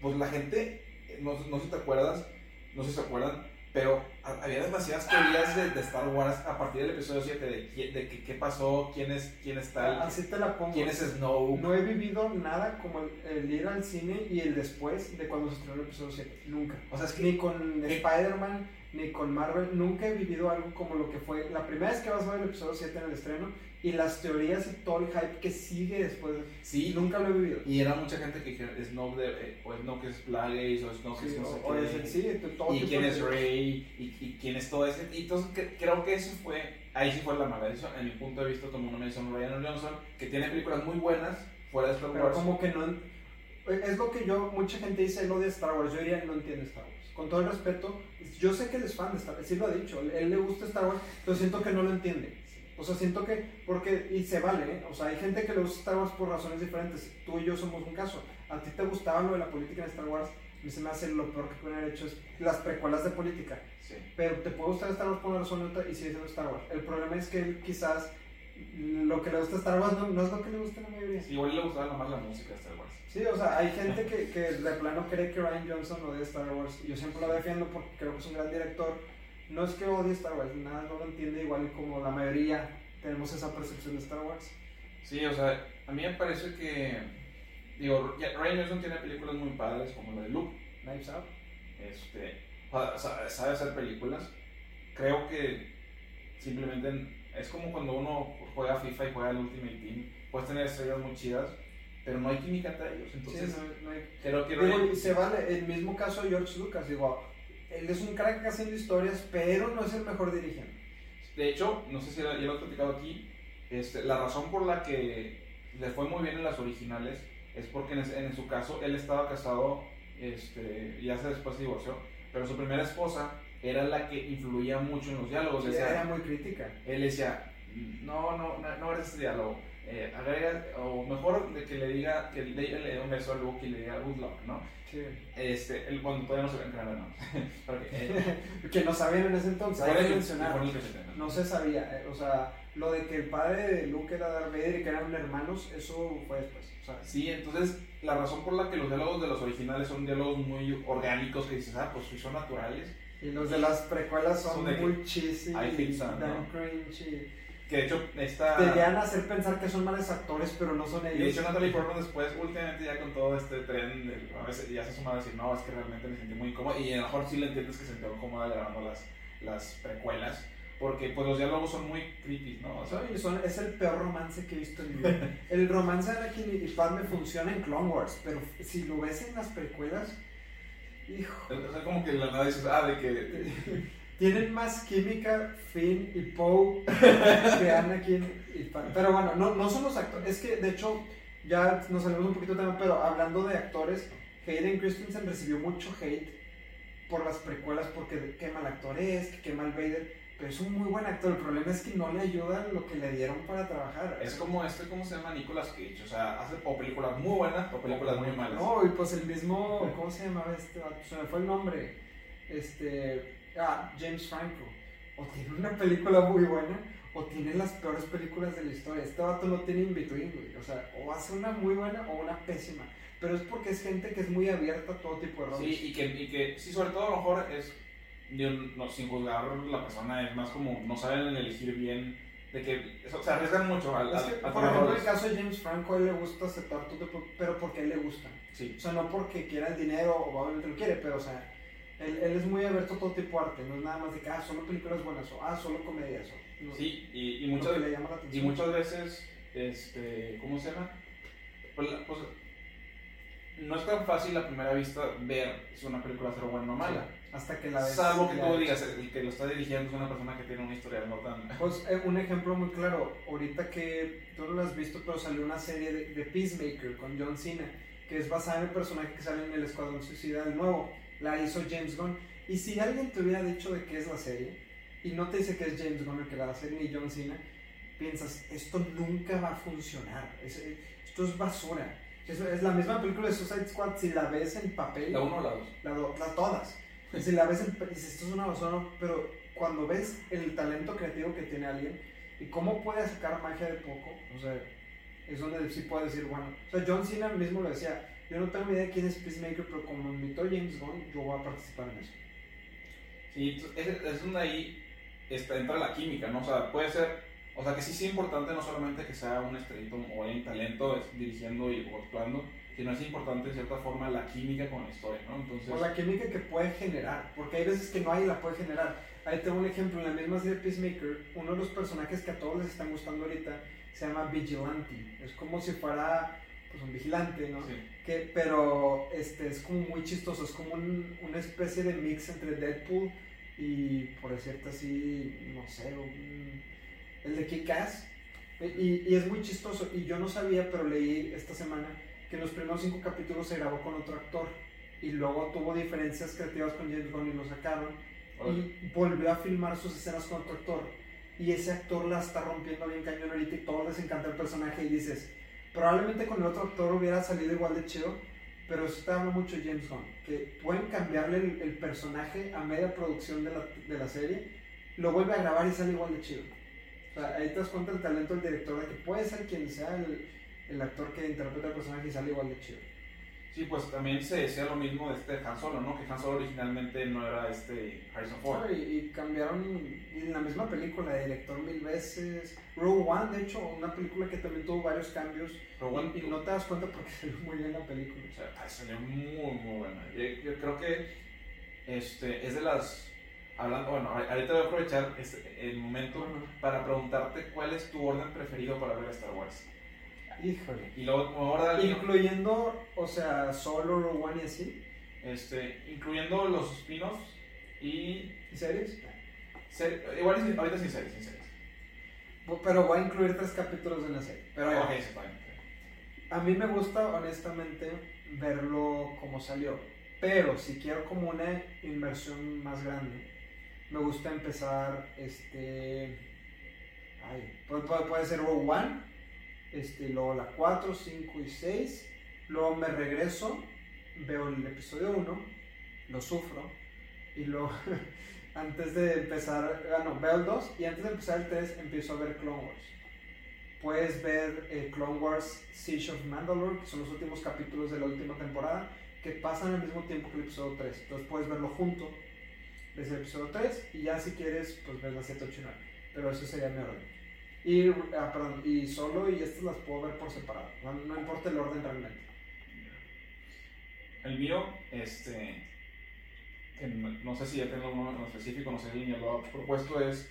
pues la gente, no, no sé si te acuerdas, no sé si se acuerdan, pero había demasiadas teorías de, de, Star Wars a partir del episodio 7 de, de, que, qué pasó, quién es, quién está, Así te la pongo. quién es Snow. No he vivido nada como el, ir al cine y el después de cuando se estrenó el episodio 7. Nunca. O sea, es que, ni con Spider-Man, ni con Marvel, nunca he vivido algo como lo que fue la primera vez que vas a ver el episodio 7 en el estreno y las teorías y todo el hype que sigue después. Sí, nunca lo he vivido. Y era mucha gente que dijeron Snoke, de, eh, o Snoke es Plagueis, o Snoke es no sé o, qué. sí, todo y quién es Rey, y, y, quién es todo ese. Y entonces creo que eso fue, ahí sí fue la mala decisión, en mi punto de vista, como una mención Ryan Johnson, que tiene películas muy buenas fuera de Star Wars. Pero como que no. Es lo que yo, mucha gente dice lo de Star Wars, yo diría no entiende Star Wars. Con todo el respeto, yo sé que él es fan de Star Wars, sí lo ha dicho, él le gusta Star Wars, pero siento que no lo entiende o sea, siento que, porque, y se vale, ¿eh? o sea, hay gente que le gusta Star Wars por razones diferentes. Tú y yo somos un caso. A ti te gustaba lo de la política en Star Wars, A mí se me hace lo peor que pueden haber hecho es las precuelas de política. Sí. Pero te puede gustar Star Wars por una razón y sigue siendo Star Wars. El problema es que él quizás lo que le gusta a Star Wars no, no es lo que le gusta a la mayoría. Sí, igual le gustaba nomás la música de Star Wars. Sí, o sea, hay gente que, que de plano cree que Ryan Johnson odie Star Wars. Yo siempre lo defiendo porque creo que es un gran director. No es que odie Star Wars, nada, no lo entiende igual como la mayoría tenemos esa percepción de Star Wars. Sí, o sea, a mí me parece que. Digo, ya- Ryan Johnson tiene películas muy padres como la de Luke. Knives Out. Este, sabe hacer películas. Creo que simplemente es como cuando uno juega FIFA y juega el Ultimate Team. Puedes tener estrellas muy chidas, pero no hay química entre ellos. Entonces, sí, no, no hay- creo que Digo, Ryan- se vale, el mismo caso de George Lucas, digo, él es un crack haciendo historias, pero no es el mejor dirigiendo. De hecho, no sé si ya lo he platicado aquí, este, la razón por la que le fue muy bien en las originales es porque en, en su caso él estaba casado este, y ya se después se divorció, pero su primera esposa era la que influía mucho en los diálogos. Sí, decía- era muy crítica. él decía, no, no, no, no eres este diálogo, eh, agrega, o mejor de que le diga, que le, le dé un beso a Luke y le diga good luck, ¿no? Sí. Este, él cuando todavía no se creando, ¿no? Porque, eh, que no sabían en ese entonces, hay que el- mencionar. el ¿no? Se sabía, eh, o sea, lo de que el padre de Luke era Darth Vader y que eran hermanos, eso fue después. O sea, Sí, entonces la razón por la que los diálogos de los originales son diálogos muy orgánicos que dices, ah, pues sí son naturales. y los de las precuelas son Son de que- muy cheesy, I think y so, dan ¿no? cringe y Que de hecho esta... a hacer pensar que son malos actores, pero no son Y de ellos. hecho Natalie Portman después, últimamente ya con todo este tren, a veces ya se ha sumado a decir, no, es que realmente me sentí muy incómoda. Y a lo mejor sí le entiendes que se sintió cómoda grabando las, las precuelas, porque pues los diálogos son muy creepy, ¿no? O sea, Son- son- es el peor romance que he visto en mi vida. El romance de Anakin y Padme funciona en Clone Wars, pero si lo ves en las precuelas, hijo, o sea, como que la nada dices, ah, de que... tienen más química Finn y Poe que Anakin y. Pero bueno, no, no son los actores, es que de hecho ya nos salimos un poquito tema, pero hablando de actores, Hayden Christensen recibió mucho hate por las precuelas porque qué mal actor es, que qué mal Vader. Pero es un muy buen actor. El problema es que no le ayudan lo que le dieron para trabajar. Es como este, ¿cómo se llama? Nicolas Cage, o sea, hace o películas muy buenas o películas muy malas. No, y pues el mismo, ¿cómo se llamaba este? Se me fue el nombre. Este, ah, James Franco. O tiene una película muy buena, o tiene las peores películas de la historia. Este vato no tiene in between, güey. O sea, o hace una muy buena o una pésima. Pero es porque es gente que es muy abierta a todo tipo de roles. Sí, y que, y que sí, sobre todo a lo mejor es, yo no, sin juzgar la persona, es más como no saben elegir bien, de que o se arriesgan mucho al, Es que, a por tomar ejemplo, el roles. caso de James Franco, a él le gusta aceptar todo pero porque a él le gusta. Sí, O sea, no porque quiera el dinero o obviamente lo quiere, pero o sea, él, él es muy abierto a todo tipo de arte, no es nada más de que, ah, solo películas buenas o, ah, solo comedias o, no, sí, y, y muchas, le llama la y muchas veces, este, ¿cómo se llama? Pues, pues, no es tan fácil a primera vista ver si una película será buena o mala. Hasta que la ves. Salvo que tú digas, el que lo está dirigiendo es una persona que tiene una historia no tan... Pues eh, un ejemplo muy claro, ahorita que tú no lo has visto, pero salió una serie de, de Peacemaker con John Cena, que es basada en el personaje que sale en el Escuadrón Suicida el nuevo, la hizo James Gunn. Y si alguien te hubiera dicho de qué es la serie, y no te dice que es James Gunn el que la va a hacer, ni John Cena, piensas, esto nunca va a funcionar, es- esto es basura. Es, es la misma película de Suicide Squad, si la ves en papel, La uno o la dos. la do- las todas. Y si la ves, en, dices, esto es una basura, pero cuando ves el talento creativo que tiene alguien y cómo puede sacar magia de poco, o sea, es donde sí puede decir, bueno, o sea, John Cena mismo lo decía, yo no tengo ni idea de quién es Peacemaker, pero como me invitó James Gunn, yo voy a participar en eso. Sí, entonces, es, es donde ahí está, entra la química, ¿no? O sea, puede ser, o sea, que sí es importante no solamente que sea un estrellito o alguien talento es- dirigiendo y o actuando, sino es importante en cierta forma la química con la historia, ¿no? Entonces, Por la química que puede generar, porque hay veces que no hay y la puede generar. Ahí tengo un ejemplo, en la misma serie Peacemaker, uno de los personajes que a todos les están gustando ahorita se llama Vigilante. Es como si fuera pues, un vigilante, ¿no? sí. Que, pero este, es como muy chistoso, es como un- una especie de mix entre Deadpool y, por decirte así, no sé, un- el de Kick-Ass. Y, y es muy chistoso, y yo no sabía, pero leí esta semana que en los primeros cinco capítulos se grabó con otro actor, y luego tuvo diferencias creativas con James Gunn y lo sacaron, y volvió a filmar sus escenas con otro actor, y ese actor la está rompiendo bien cañón ahorita y todos les encanta el personaje y dices, probablemente con el otro actor hubiera salido igual de chido, pero eso te habla mucho James Gunn, que pueden cambiarle el, el personaje a media producción de la, de la serie, lo vuelve a grabar y sale igual de chido. O sea, ahí te das cuenta del talento del director de que puede ser quien sea el, el actor que interpreta el personaje y sale igual de chido. Sí, pues también se decía lo mismo de este Han Solo, ¿no? Que Han Solo originalmente no era este Harrison Ford. Y, y cambiaron en la misma película de director mil veces. Rogue One, de hecho, una película que también tuvo varios cambios. Rogue One y, no te das cuenta porque salió muy bien la película. O sea, salió muy, muy buena. Yo, yo creo que este, es de las... Hablando, bueno, ahorita voy a aprovechar este, el momento Ujú. para preguntarte cuál es tu orden preferido para ver Star Wars. Híjole. Y luego, ahora, Incluyendo, o sea, solo One y así. este, incluyendo los spin-offs y... ¿Y series? ser- igual sin- ahorita sin series, sin series. Pero voy a incluir tres capítulos de la serie. Pero sí. A mí me gusta, honestamente, verlo como salió. Pero si quiero como una inversión más grande, me gusta empezar, este... Ay, puede, puede- puede ser Rogue One, este, luego la 4, 5 y 6. Luego me regreso, veo el episodio 1, lo sufro. Y luego, antes de empezar, ah, veo el 2 y antes de empezar el 3 empiezo a ver Clone Wars puedes ver eh, Clone Wars Siege of Mandalore, que son los últimos capítulos de la última temporada, que pasan al mismo tiempo que el episodio 3. Entonces puedes verlo junto desde el episodio 3 y ya si quieres, pues ves la 7, 8 y 9. Pero eso sería mi orden. Y, ah, perdón, y solo y estas las puedo ver por separado. No, no importa el orden realmente. El mío, este, que no, no sé si ya tengo uno en específico, no sé si ya lo he propuesto, es,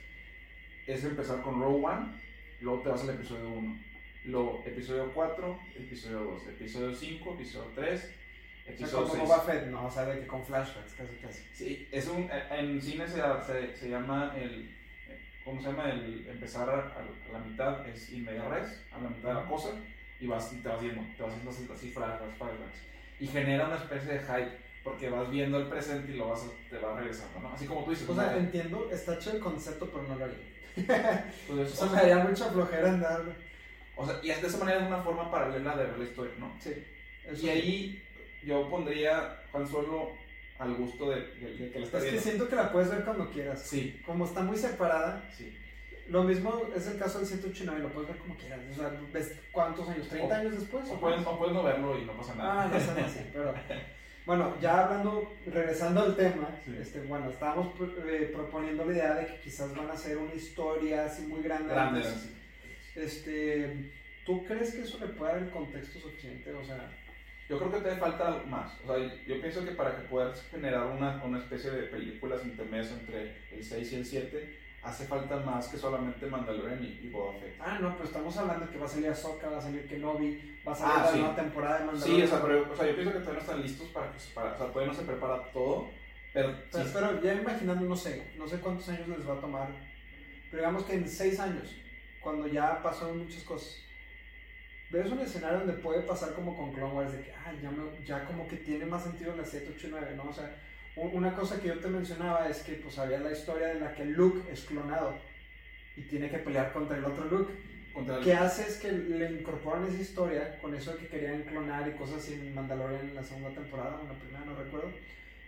es empezar con Row One, luego te vas al episodio 1, luego episodio 4, episodio 2, episodio 5, episodio 3, O sea, episodio como 6. Boba Fett, ¿no? O sea, de que con flashbacks, casi casi. Sí, es un, en cine se, se, se llama el, ¿cómo se llama? El empezar a, la mitad, es in media res, a la mitad de la cosa, y vas y te vas viendo, te vas viendo las, cifras, las flashbacks, y genera una especie de hype, porque vas viendo el presente y lo vas, te vas regresando, ¿no? Así como tú dices, O sea, entiendo, está chido el concepto, pero no lo haría. Entonces, O sea, me daría mucha flojera andar. o sea, y de esa manera es una forma paralela de ver la historia, ¿no? Sí. Y ahí yo pondría Juan Solo al gusto de, de- de que la está Es que siento que la puedes ver cuando quieras. Sí, Como está muy separada, sí. lo mismo es el caso del 189, lo puedes ver como quieras. O sea, ¿ves cuántos años? ¿30 O- años después? O puedes, o puedes no verlo y no pasa nada. Ah, no no sé, pero... Bueno, ya hablando, regresando al tema, Sí. este, bueno, estábamos eh, proponiendo la idea de que quizás van a hacer una historia así muy grande. Grande, sí. Este, ¿tú crees que eso le puede dar el contexto suficiente? O sea, Yo creo que te falta más. O sea, yo pienso que para que puedas generar una, una especie de películas intermedias entre el 6 y el 7, hace falta más que solamente Mandalorian y, y Boba Fett. ah, no, pero estamos hablando de que va a salir Ahsoka, va a salir Kenobi, va a salir Ah, la sí. nueva temporada de Sí, Mandalorian. o sea, pero, o sea, yo pienso que todavía no están listos para que para, o sea, todavía no se prepara todo, pero Pero, sí, pero ya imaginando, no sé, no sé cuántos años les va a tomar, pero digamos que en seis años, cuando ya pasaron muchas cosas, ves un escenario donde puede pasar como con Clone Wars, de que ah, ya, me- ya como que tiene más sentido la 7, 8 y 9, ¿no? O sea, u- una cosa que yo te mencionaba es que pues había la historia en la que Luke es clonado y tiene que pelear contra el otro Luke. el- ¿Qué hace es que le incorporan esa historia con eso de que querían clonar y cosas así en Mandalorian en la segunda temporada, o en la primera, no recuerdo.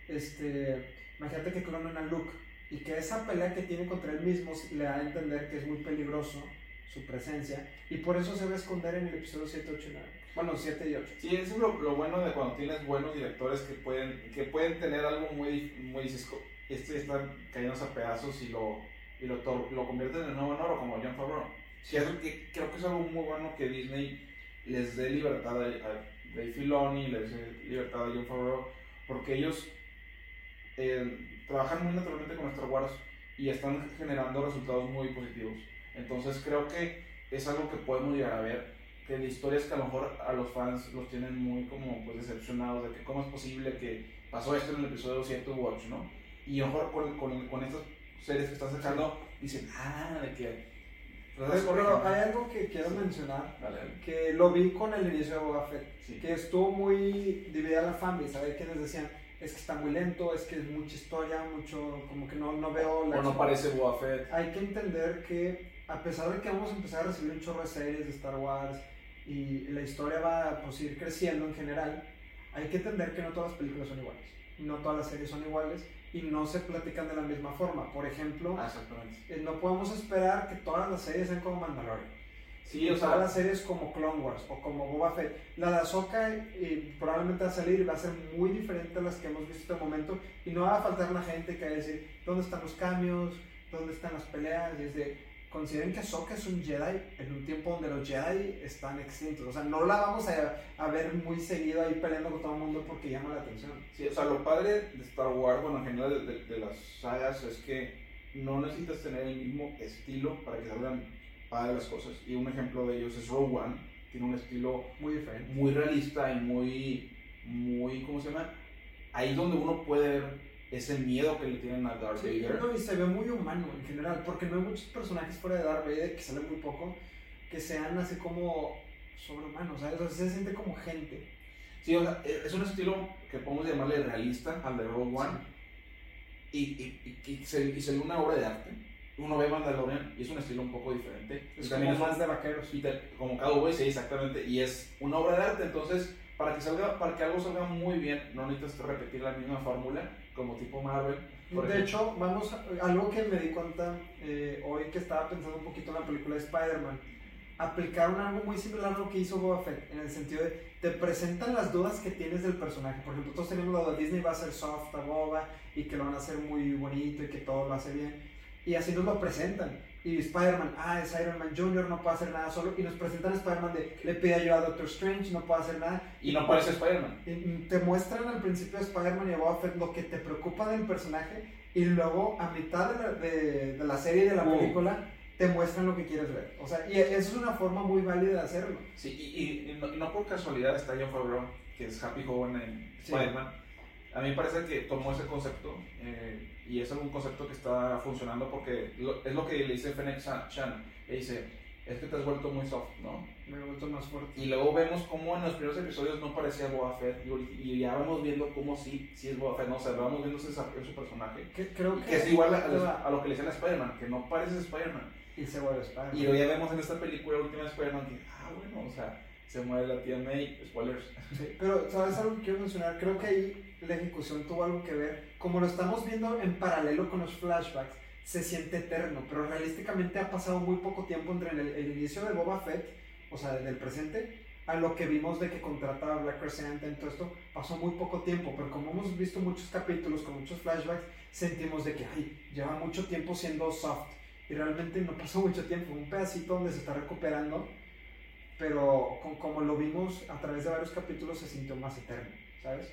Este, imagínate que clonan a Luke y que esa pelea que tiene contra él mismo le da a entender que es muy peligroso su presencia y por eso se va a esconder en el episodio 7, 8 y 9. Bueno, 7 y 8. Sí, eso es lo, lo bueno de cuando tienes buenos directores que pueden, que pueden tener algo muy, muy dices, "Co- este está cayéndose a pedazos y lo, y lo, tor- lo convierten en nuevo en oro, como John Favreau. Es- que creo que es algo muy bueno que Disney les dé libertad a, a Dave Filoni, les dé libertad a John Favreau, porque ellos eh, trabajan muy naturalmente con Star Wars y están generando resultados muy positivos. Entonces creo que es algo que podemos llegar a ver, que de historias que a lo mejor a los fans los tienen muy como pues decepcionados de que cómo es posible que pasó esto en el episodio 7 u 8, ¿no? Y a lo mejor con, con, con estas series que están sacando dicen, ah, de que... Pero, pero hay algo que quiero mencionar, Dale, dale. que lo vi con el inicio de Boba Fett. Sí. que estuvo muy dividida la fanbase. Había quienes decían, es que está muy lento, es que es mucha historia, mucho, como que no, no veo la O no parece Boba Fett. Hay que entender que, a pesar de que vamos a empezar a recibir un chorro de series de Star Wars y la historia va a pues, ir creciendo en general, hay que entender que no todas las películas son iguales, no todas las series son iguales y no se platican de la misma forma. Por ejemplo, Ah, eh, no podemos esperar que todas las series sean como Mandalorian. Sí, o todas sea, las series como Clone Wars o como Boba Fett. La de Ahsoka eh, probablemente va a salir y va a ser muy diferente a las que hemos visto hasta el momento y no va a faltar la gente que va a decir dónde están los cambios, dónde están las peleas. Y es de, consideren que Ahsoka es un Jedi en un tiempo donde los Jedi están extintos. O sea, no la vamos a, a ver muy seguido ahí peleando con todo el mundo porque llama la atención. sí, o sea, lo padre de Star Wars, bueno, en general de, de- de las sagas, es que no necesitas tener el mismo estilo para que salgan padres las cosas. Y un ejemplo de ellos es Rogue One, tiene un estilo Muy diferente. muy realista y muy, muy, ¿cómo se llama? Ahí es donde uno puede ver ese miedo que le tienen a Darth Sí, Vader. no, y se ve muy humano en general, porque no hay muchos personajes fuera de Darth Vader, que salen muy poco, que sean así como sobrehumanos, ¿sabes? O sea, se siente como gente. Sí, o sea, e, es un estilo que podemos llamarle realista al de Rogue One. Y, y, y, y se, y se ve una obra de arte. Uno ve Mandalorian y es un estilo un poco diferente. Es como también es más de vaqueros. y te- como Cowboy, sí, exactamente. Y es una obra de arte. Entonces, para que, salga, para que algo salga muy bien, no necesitas repetir la misma fórmula como tipo Marvel. por De ejemplo. hecho, vamos a, algo que me di cuenta eh, hoy que estaba pensando un poquito en la película de Spider-Man. Aplicaron algo muy similar a lo que hizo Boba Fett, en el sentido de te presentan las dudas que tienes del personaje. Por ejemplo, todos tenemos la duda Disney va a ser soft a Boba y que lo van a hacer muy bonito y que todo lo hace bien. Y así nos lo presentan. Y Spider-Man, ah, es Iron Man Jr., no puede hacer nada solo. Y nos presentan a Spider-Man de le pide ayuda a Doctor Strange, no puede hacer nada. Y no parece Spider-Man. Te muestran al principio de Spider-Man y a Boba Fett lo que te preocupa del personaje y luego a mitad de la, de, de la serie y de la Uh. película te muestran lo que quieres ver. O sea, y eso es una forma muy válida de hacerlo. Sí, y, y- y no, no por casualidad está John Favreau, que es Happy Hogan en Sí. Spider-Man. A mí me parece que tomó ese concepto eh, y es un concepto que está funcionando porque lo- es lo que le dice Fennec Chan-. Le dice, es que te has vuelto muy soft, ¿no? Me he vuelto más fuerte. Y luego vemos cómo en los primeros episodios no parecía Boba Fett y, y ya vamos viendo cómo sí, sí es Boba Fett, ¿no? O sea, vamos viendo ese desarrollo de su personaje. Que- creo que, que es igual a, a lo que le decían a Spider-Man, que no parece Spider-Man. Y se vuelve Spider-Man. Y luego ya vemos en esta película, la última de Spider-Man, que, ah, bueno, o sea, se muere la tía May, spoilers. Sí, pero, ¿sabes algo que quiero mencionar? Creo que ahí la ejecución tuvo algo que ver. Como lo estamos viendo en paralelo con los flashbacks, se siente eterno, pero realísticamente ha pasado muy poco tiempo entre el, el inicio de Boba Fett, o sea, del presente, a lo que vimos de que contrataba a Black Crescent en todo esto, pasó muy poco tiempo, pero como hemos visto muchos capítulos con muchos flashbacks, sentimos de que, ay, lleva mucho tiempo siendo soft, y realmente no pasó mucho tiempo, un pedacito donde se está recuperando, pero con- como lo vimos a través de varios capítulos se sintió más eterno, ¿sabes?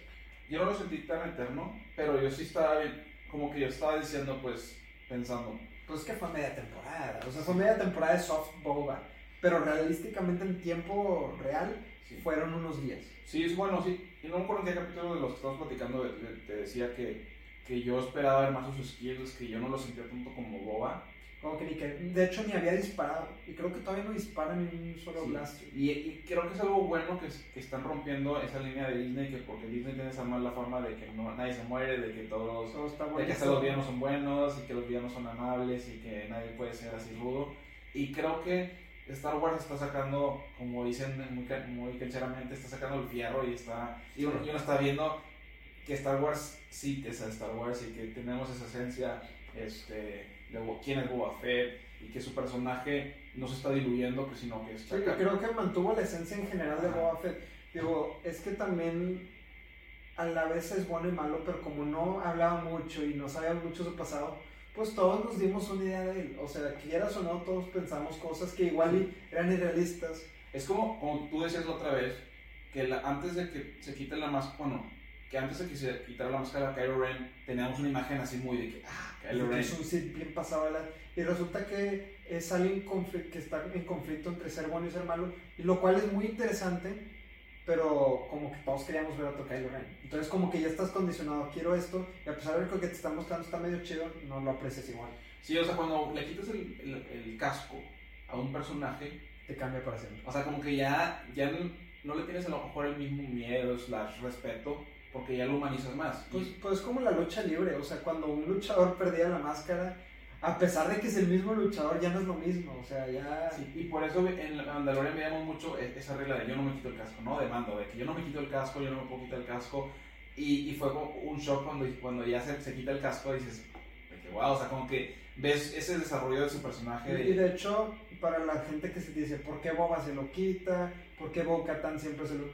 Yo no lo sentí tan eterno, pero yo sí estaba bien, como que yo estaba diciendo, pues, pensando, Pues es que fue media temporada, o sea, fue media temporada de soft boba, pero realísticamente en tiempo real sí. fueron unos días. Sí, es bueno, sí. Y no me acuerdo en qué capítulo de los que estamos platicando te decía que, que yo esperaba ver más sus skills, que yo no lo sentía tanto como boba. Como que ni que, de hecho ni había disparado, y creo que todavía no dispara ni un solo Sí. blast. Y, y creo que es algo bueno que, que están rompiendo esa línea de Disney, que porque Disney tiene esa mala fama de que no, nadie se muere, de que todos Todo está de que hasta los villanos son buenos y que los villanos son amables y que nadie puede ser así rudo. Y creo que Star Wars está sacando, como dicen muy, muy cancheramente, está sacando el fierro y está y uno, y uno está viendo que Star Wars sí es Star Wars y que tenemos esa esencia este, de quién es Boba Fett y que su personaje no se está diluyendo, que sino que Sí, está creo que mantuvo la esencia en general de Boba Fett. Digo, es que también a la vez es bueno y malo, pero como no hablaba mucho y no sabía mucho su pasado, pues todos nos dimos una idea de él. O sea, quieras o no, todos pensamos cosas que igual eran irrealistas. Es como, como tú decías la otra vez, que la- antes de que se quite la máscara, bueno, que antes de que se quitara la máscara a Kylo Ren, teníamos una imagen así muy de que, ah, Kylo Ren. es un Sith bien pasado de la... Y resulta que es alguien que está en conflicto entre ser bueno y ser malo, y lo cual es muy interesante, pero como que todos queríamos ver a otro Kylo Ren. Entonces como que ya estás condicionado, quiero esto, y a pesar de que te están mostrando está medio chido, no lo aprecias igual. Sí, o sea, cuando le quitas el, el- el casco a un personaje, Te cambia para siempre. o sea, como que ya, ya no, no le tienes a lo mejor el mismo miedo, slash respeto, porque ya lo humanizas más. Pues, pues como la lucha libre, o sea, cuando un luchador perdía la máscara, a pesar de que es el mismo luchador, ya no es lo mismo, o sea, ya... Sí, y por eso en Mandalorian veíamos mucho e, esa regla de yo no me quito el casco, ¿no? De mando, de que yo no me quito el casco, yo no me puedo quitar el casco. Y, y fue un shock cuando, cuando ya se, se quita el casco y dices, de que wow, o sea, como que ves ese desarrollo de su personaje. Y de hecho, para la gente que se dice, ¿por qué Boba se lo quita? ¿Por qué Bo Katan siempre se lo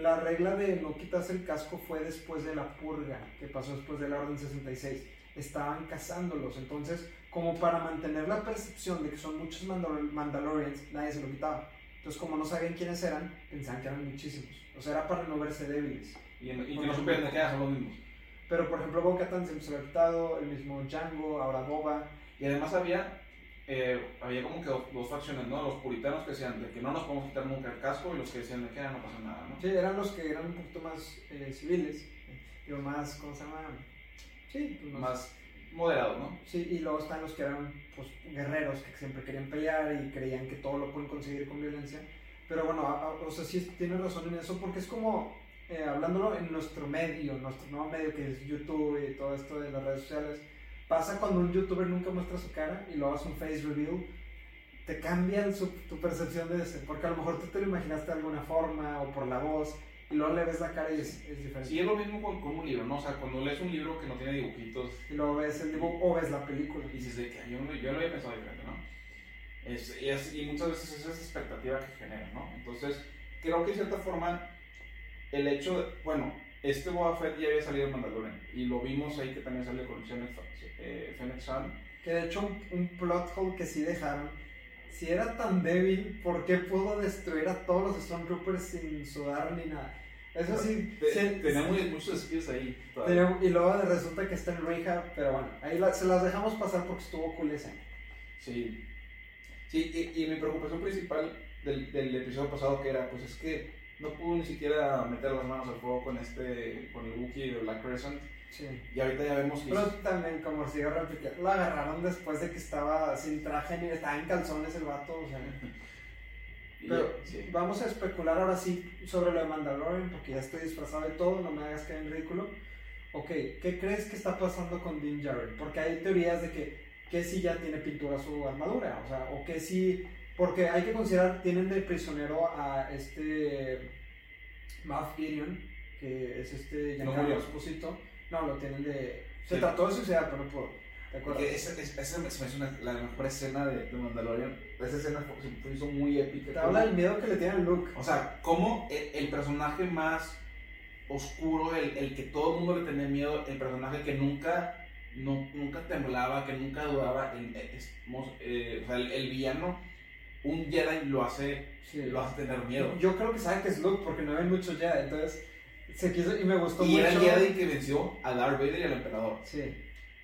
la regla de no quitarse el casco fue después de la purga, que pasó después de la Orden 66. Estaban cazándolos, entonces, como para mantener la percepción de que son muchos Mandalorians, nadie se lo quitaba. Entonces, como no sabían quiénes eran, pensaban que eran muchísimos. O sea, era para no verse débiles. Y, que no supieran de qué son los mismos. Pero, por ejemplo, Bo-Katan se lo ha quitado, el mismo Django, ahora Boba. Y además había eh, había como que dos, facciones, ¿no? Los puritanos que decían de que no nos podemos quitar nunca el casco y los que decían de que ya no pasa nada, ¿no? Sí, eran los que eran un poquito más eh, civiles, digo, más, ¿cómo se llama? Sí, pues más, moderados, ¿no? Sí, y luego están los que eran pues, guerreros que siempre querían pelear y creían que todo lo pueden conseguir con violencia. Pero bueno, o sea, sí tienes razón en eso porque es como, eh, hablándolo en nuestro medio, nuestro nuevo medio que es YouTube y todo esto de las redes sociales, Pasa cuando un youtuber nunca muestra su cara y lo hace un face reveal, te cambia tu percepción de ese, porque a lo mejor tú te lo imaginaste de alguna forma o por la voz y luego le ves la cara y es, diferente. Sí, es lo mismo con, un libro, ¿no? O sea, cuando lees un libro que no tiene dibujitos y luego ves el dibujo o ves la película. Y dices de que yo, yo lo había pensado diferente, ¿no? Es, y, y, muchas veces esa es expectativa que genera, ¿no? Entonces, creo que de cierta forma el hecho de, bueno, este Boba Fett ya había salido en Mandalorian y lo vimos ahí que también salió con Fennec eh, Que de hecho un, plot hole que sí dejaron. Si era tan débil, ¿por qué pudo destruir a todos los Stormtroopers sin sudar ni nada? Eso sí. tenemos muchos skills ahí. y luego resulta que está en rehab, pero bueno, ahí se las dejamos pasar porque estuvo cool ese. Sí. Sí, y, mi preocupación principal del, del, episodio pasado que era, pues es que no pudo ni siquiera meter las manos al fuego con este, con el Wookiee de Black Crescent. Sí. Y ahorita ya vemos que... Pero también, como sigo repitiendo, lo agarraron después de que estaba sin traje ni estaba en calzones el vato, o sea... Pero vamos a especular ahora sí sobre lo de Mandalorian, porque ya estoy disfrazado de todo, no me hagas caer en ridículo. Ok, ¿qué crees que está pasando con Din Djarin? Porque hay teorías de que, que si ya tiene pintura su armadura, o sea, o que si... Porque hay que considerar, tienen de prisionero a este Moff Gideon, que es este Giancarlo Esposito no, lo tienen de. Se trató de suicidar, pero no puedo. ¿Te acuerdas? Esa, esa, me parece la mejor escena de, de, Mandalorian. Esa escena se hizo muy épica. Te habla del miedo que le tiene a Luke. O sea, como el, personaje más oscuro, el, el, que todo el mundo le tenía miedo, el personaje que nunca, no, nunca temblaba, que nunca dudaba, el, eh, o sea, el, villano, un Jedi lo hace, lo hace tener miedo. Yo creo que sabe que es Luke porque no hay muchos Jedi, entonces se quiso y me gustó y mucho. Y era el día de que venció a Darth Vader y al emperador. Sí.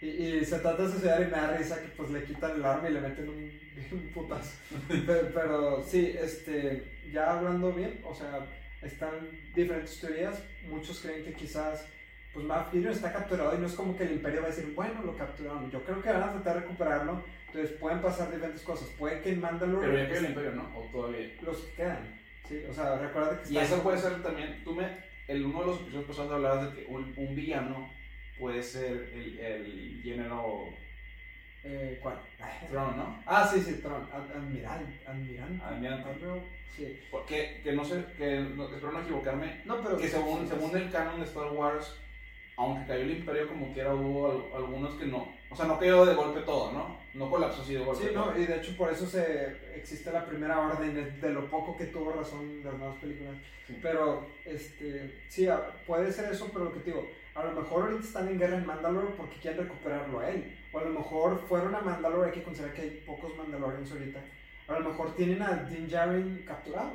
Y, y, se trata de suicidar y me da risa que pues le quitan el arma y le meten un, un putazo. pero, sí, este, ya hablando bien, o sea, están diferentes teorías. Muchos creen que quizás pues Gideon está capturado y no es como que el imperio va a decir, bueno, lo capturaron. Yo creo que van a tratar de recuperarlo. Entonces pueden pasar diferentes cosas. Puede que en Mandalore... Pero ya queda el imperio, ¿no? O todavía... Los que quedan. Sí, o sea, recuerda que... Y eso puede ser también... Tú me el, uno de los episodios pasados hablabas de que un, un villano puede ser el, el género. Eh, ¿Cuál? Tron, ¿no? Ah, sí, sí, Tron. Admiral. Admirante. Admirante. Sí. Que, que no sé, que espero no equivocarme. No, pero. Que según, según el canon de Star Wars, aunque cayó el Imperio como quiera, hubo algunos que no. O sea, no cayó de golpe todo, ¿no? No colapsó así de golpe. Sí, no, y de hecho por eso se existe la primera orden de, lo poco que tuvo razón de las nuevas películas. Pero, este, sí, puede ser eso, pero lo que te digo, a lo mejor ahorita están en guerra en Mandalore porque quieren recuperarlo a él. O a lo mejor fueron a Mandalore, hay que considerar que hay pocos Mandalorians ahorita. A lo mejor tienen a Din Djarin capturado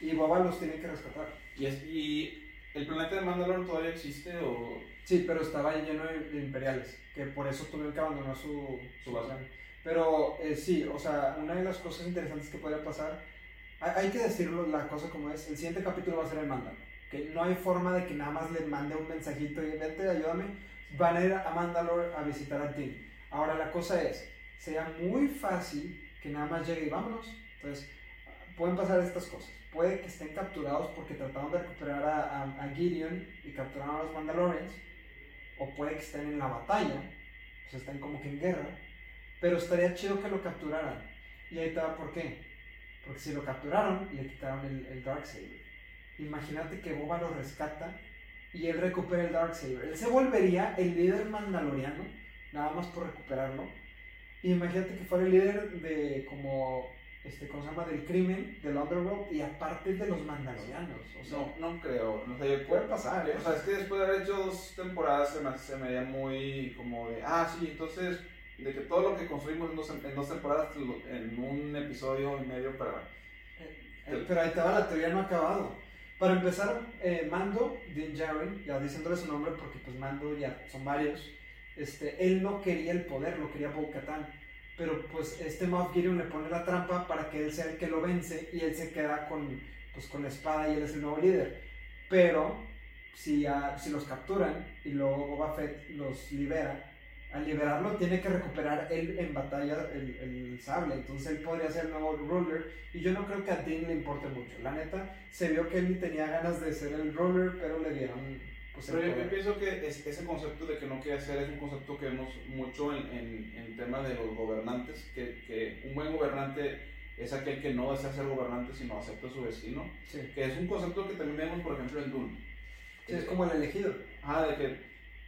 y Boba los tiene que rescatar. ¿Y, es, y el planeta de Mandalore todavía existe o...? Sí, pero estaba lleno de, imperiales, que por eso tuvieron que abandonar su, su base. Pero eh, sí, o sea, una de las cosas interesantes que podría pasar, hay, que decirlo la cosa como es, el siguiente capítulo va a ser el Mandalor, que no hay forma de que nada más le mande un mensajito y vete, ayúdame, van a ir a Mandalore a visitar a Tim. Ahora la cosa es, sería muy fácil que nada más llegue y vámonos. Entonces, pueden pasar estas cosas. Puede que estén capturados porque trataron de recuperar a, a, a Gideon y capturaron a los Mandalorians o puede que estén en la batalla, pues estén como que en guerra, pero estaría chido que lo capturaran. Y ahí te va por qué. Porque si lo capturaron, le quitaron el, el Darksaber. Imagínate que Boba lo rescata y él recupera el Darksaber. Él se volvería el líder mandaloriano, nada más por recuperarlo. Y imagínate que fuera el líder de como este, ¿cómo se llama? Del crimen, del underworld, y aparte de los mandalorianos. O sea, no, no creo. O sea, puede pasar, ¿eh? O sea, es que después de haber hecho dos temporadas se me, se me veía muy como de, ah, sí, entonces, de que todo lo que construimos en dos, en dos temporadas, en un episodio y medio para... Eh, pero ahí estaba la teoría no acabado. Para empezar, eh, Mando, Din Djarin, ya diciéndole su nombre porque pues Mando ya son varios, este, él no quería el poder, lo quería Bo-Katan pero pues este Moff Gideon le pone la trampa para que él sea el que lo vence y él se queda con, pues, con la espada y él es el nuevo líder. Pero si, si los capturan y luego Boba Fett los libera, al liberarlo tiene que recuperar él en batalla el, el, sable, entonces él podría ser el nuevo ruler y yo no creo que a Dean le importe mucho. La neta, se vio que él ni tenía ganas de ser el ruler, pero le dieron pues, Pero yo, pienso que ese concepto de que no quiere hacer es un concepto que vemos mucho en, en, en temas de los gobernantes, que, que, un buen gobernante es aquel que no desea ser gobernante, sino acepta su destino. Que es un concepto que también vemos, por ejemplo, en Dune. es como el elegido. Ah, de que,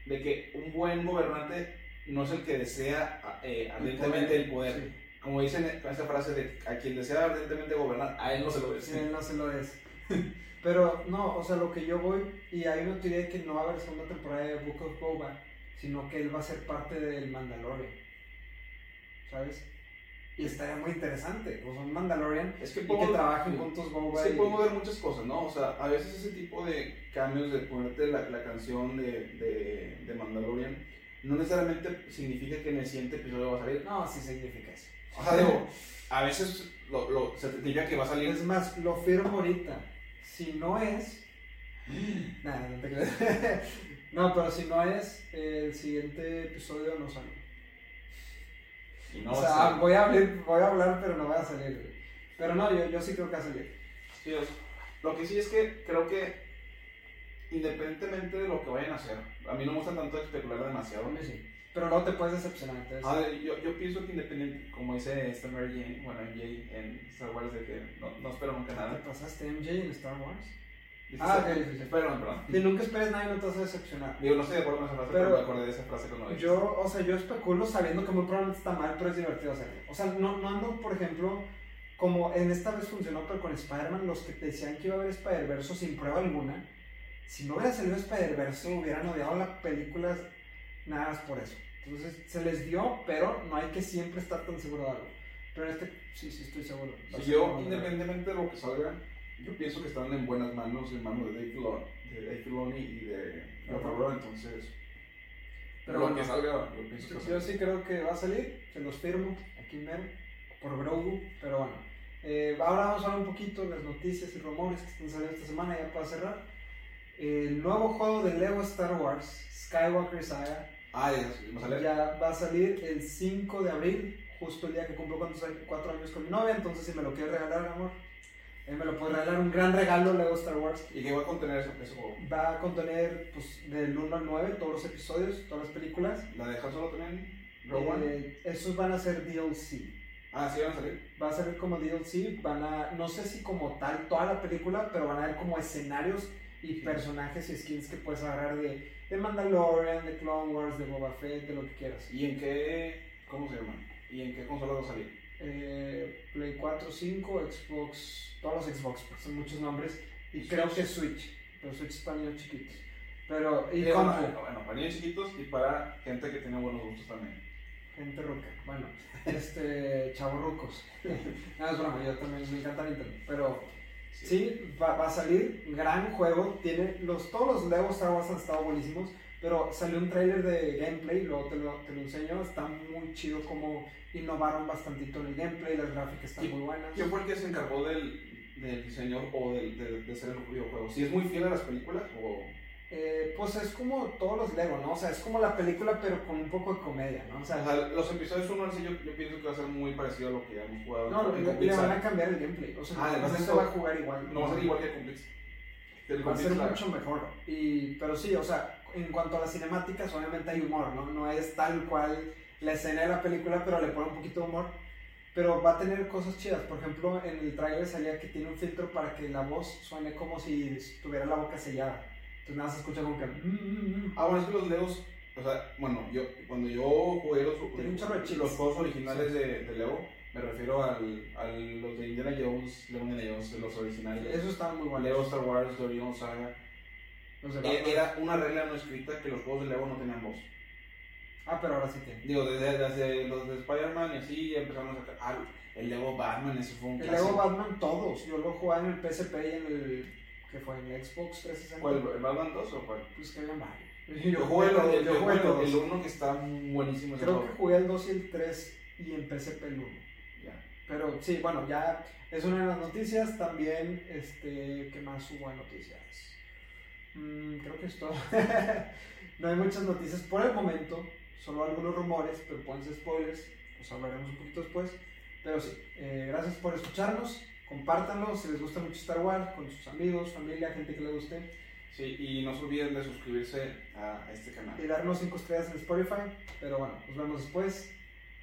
de que un buen gobernante no es el que desea eh, ardientemente el poder. Como dicen esa frase de a quien desea ardientemente gobernar, a él no se lo desea. Sí, él no se lo es. Pero no, o sea, lo que yo voy, y hay una teoría de que no va a haber segunda temporada de Book of Boba, sino que él va a ser parte del Mandalorian. ¿Sabes? Y estaría muy interesante, pues un Mandalorian es que, y que trabajen juntos Boba. Sí, podemos ver muchas cosas, ¿no? O sea, a veces ese tipo de cambios de ponerte la, la canción de, de, de, Mandalorian no necesariamente significa que en el siguiente episodio va a salir. No, sí significa eso. O sea, digo, a veces lo, lo, se te diga que va a salir. Es más, lo firmo ahorita si no es. Nada, no te creas. no, pero si no es, el siguiente episodio no sale. No o sea, voy a, hablar, voy a hablar, pero no va a salir. Pero no, yo, yo sí creo que va a salir. Sí, lo que sí es que creo que independientemente de lo que vayan a hacer, a mí no me gusta tanto especular demasiado. Sí. Pero luego te puedes decepcionar. Entonces... A ver, yo, yo pienso que independiente, como dice esta Mary Jane, bueno, MJ en Star Wars, de que no, no espero nunca nada. ¿Te pasaste MJ en Star Wars? Ah, ok, sí, sí. Perdón, perdón. Nunca esperes nada y no te vas a decepcionar. Digo, no estoy de acuerdo con esa frase, pero, me acordé de esa frase cuando Yo, o sea, yo especulo sabiendo que muy probablemente está mal, pero es divertido hacerlo. O sea, no, no ando, por ejemplo, como en esta vez funcionó, pero con Spider-Man, los que te decían que iba a haber Spider-Verse sin prueba alguna, si no hubiera salido Spider-Verse, hubieran odiado la película nada más por eso. Entonces se les dio, pero no hay que siempre estar tan seguro de algo. Pero en este sí, sí estoy seguro. Si yo, independientemente de lo que salga, yo pienso que están en buenas manos, en manos de Dave Filoni, de Dave Filoni y de Favreau, entonces... Pero lo que salga, yo pienso que Yo sí creo que va a salir, se los firmo aquí mero, por Grogu, pero bueno. Eh, ahora vamos a hablar un poquito de las noticias y rumores que están saliendo esta semana, ya para cerrar. El nuevo juego de Lego Star Wars, Skywalker Saga, Ah, ya, ya va a salir el 5 de abril, justo el día que cumplo cuatro años con mi novia. Entonces, si me lo quieres regalar, amor, él me lo puede regalar. Un gran regalo Lego Star Wars. ¿Y qué va a contener ese, juego? Va a contener pues, del 1 al 9 todos los episodios, todas las películas. ¿La dejas solo también? Eh, esos van a ser DLC. Ah, sí van a salir. Va a salir como DLC, van a, no sé si como tal toda la película, pero van a haber como escenarios y personajes y skins que puedes agarrar de de Mandalorian, de Clone Wars, de Boba Fett, de lo que quieras. ¿Y en qué, cómo se llama? ¿Y en qué consola va a salir? Eh, Play 4, 5, Xbox, todos los Xbox, porque son muchos nombres, y creo que Switch, pero Switch para niños chiquitos. Pero, y eh, bueno, bueno, para niños chiquitos y para gente que tiene buenos gustos también. Gente ruca, bueno, este, rucos. no, es broma, yo también me encanta Nintendo, pero Sí, va, va, a salir, gran juego, tiene los, todos los Lego Star Wars han estado buenísimos, pero salió un trailer de gameplay, luego te lo, te lo enseño, está muy chido como innovaron bastantito en el gameplay, las gráficas están muy buenas. ¿Quién fue el que se encargó del, del diseño o del, de, de hacer el videojuego? ¿Si es muy fiel a las películas o...? Eh, pues es como todos los Lego, ¿no? O sea, es como la película, pero con un poco de comedia, ¿no? O sea, los episodios 1 yo, yo pienso que va a ser muy parecido a lo que ya hemos jugado. No, le, le, van a cambiar el gameplay. O sea, ah, no, se va a jugar igual. No va a ser igual que con Va a ser mucho mejor. Y, pero sí, o sea, en cuanto a las cinemáticas, obviamente hay humor, ¿no? No es tal cual la escena de la película, pero le pone un poquito de humor. Pero va a tener cosas chidas. Por ejemplo, en el trailer salía que tiene un filtro para que la voz suene como si tuviera la boca sellada. Entonces nada se escucha como que. "Mm, mm, mm". Ah, bueno, es que los Legos, o sea, bueno, yo, cuando yo jugué los, chips. los juegos originales de, de Lego, me refiero al, a los de Indiana Jones, Lego Indiana Jones, los originales. Eso estaba muy bueno. Lego Star Wars, The Saga. Los de Eh. Era una regla no escrita que los juegos de Lego no tenían voz. Ah, pero ahora sí tiene. Digo, desde, desde los de Spider-Man y así ya empezaron a sacar. Ah, el Lego Batman, ese fue un El clásico. Lego Batman todos. Yo lo jugaba en el PSP y en el. Que fue en Xbox 360. ¿Cuál? ¿El Batman 2 o cuál? Pues que había varios. Yo jugué el, el, yo jugué el, el dos. uno que está buenísimo. Creo juego. que jugué el 2 y el 3 y en PSP el 1. Ya. Pero sí, bueno, ya es una de las noticias. También, este, ¿qué más hubo de noticias? Mm, creo que es todo. no hay muchas noticias por el momento, solo algunos rumores, pero pueden ser spoilers. Los hablaremos un poquito después. Pero sí, eh, gracias por escucharnos compártanlo si les gusta mucho Star Wars con sus amigos, familia, gente que les guste. Sí, y no se olviden de suscribirse a este canal. Y darnos 5 estrellas en Spotify. Pero bueno, nos vemos después.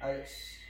Adiós.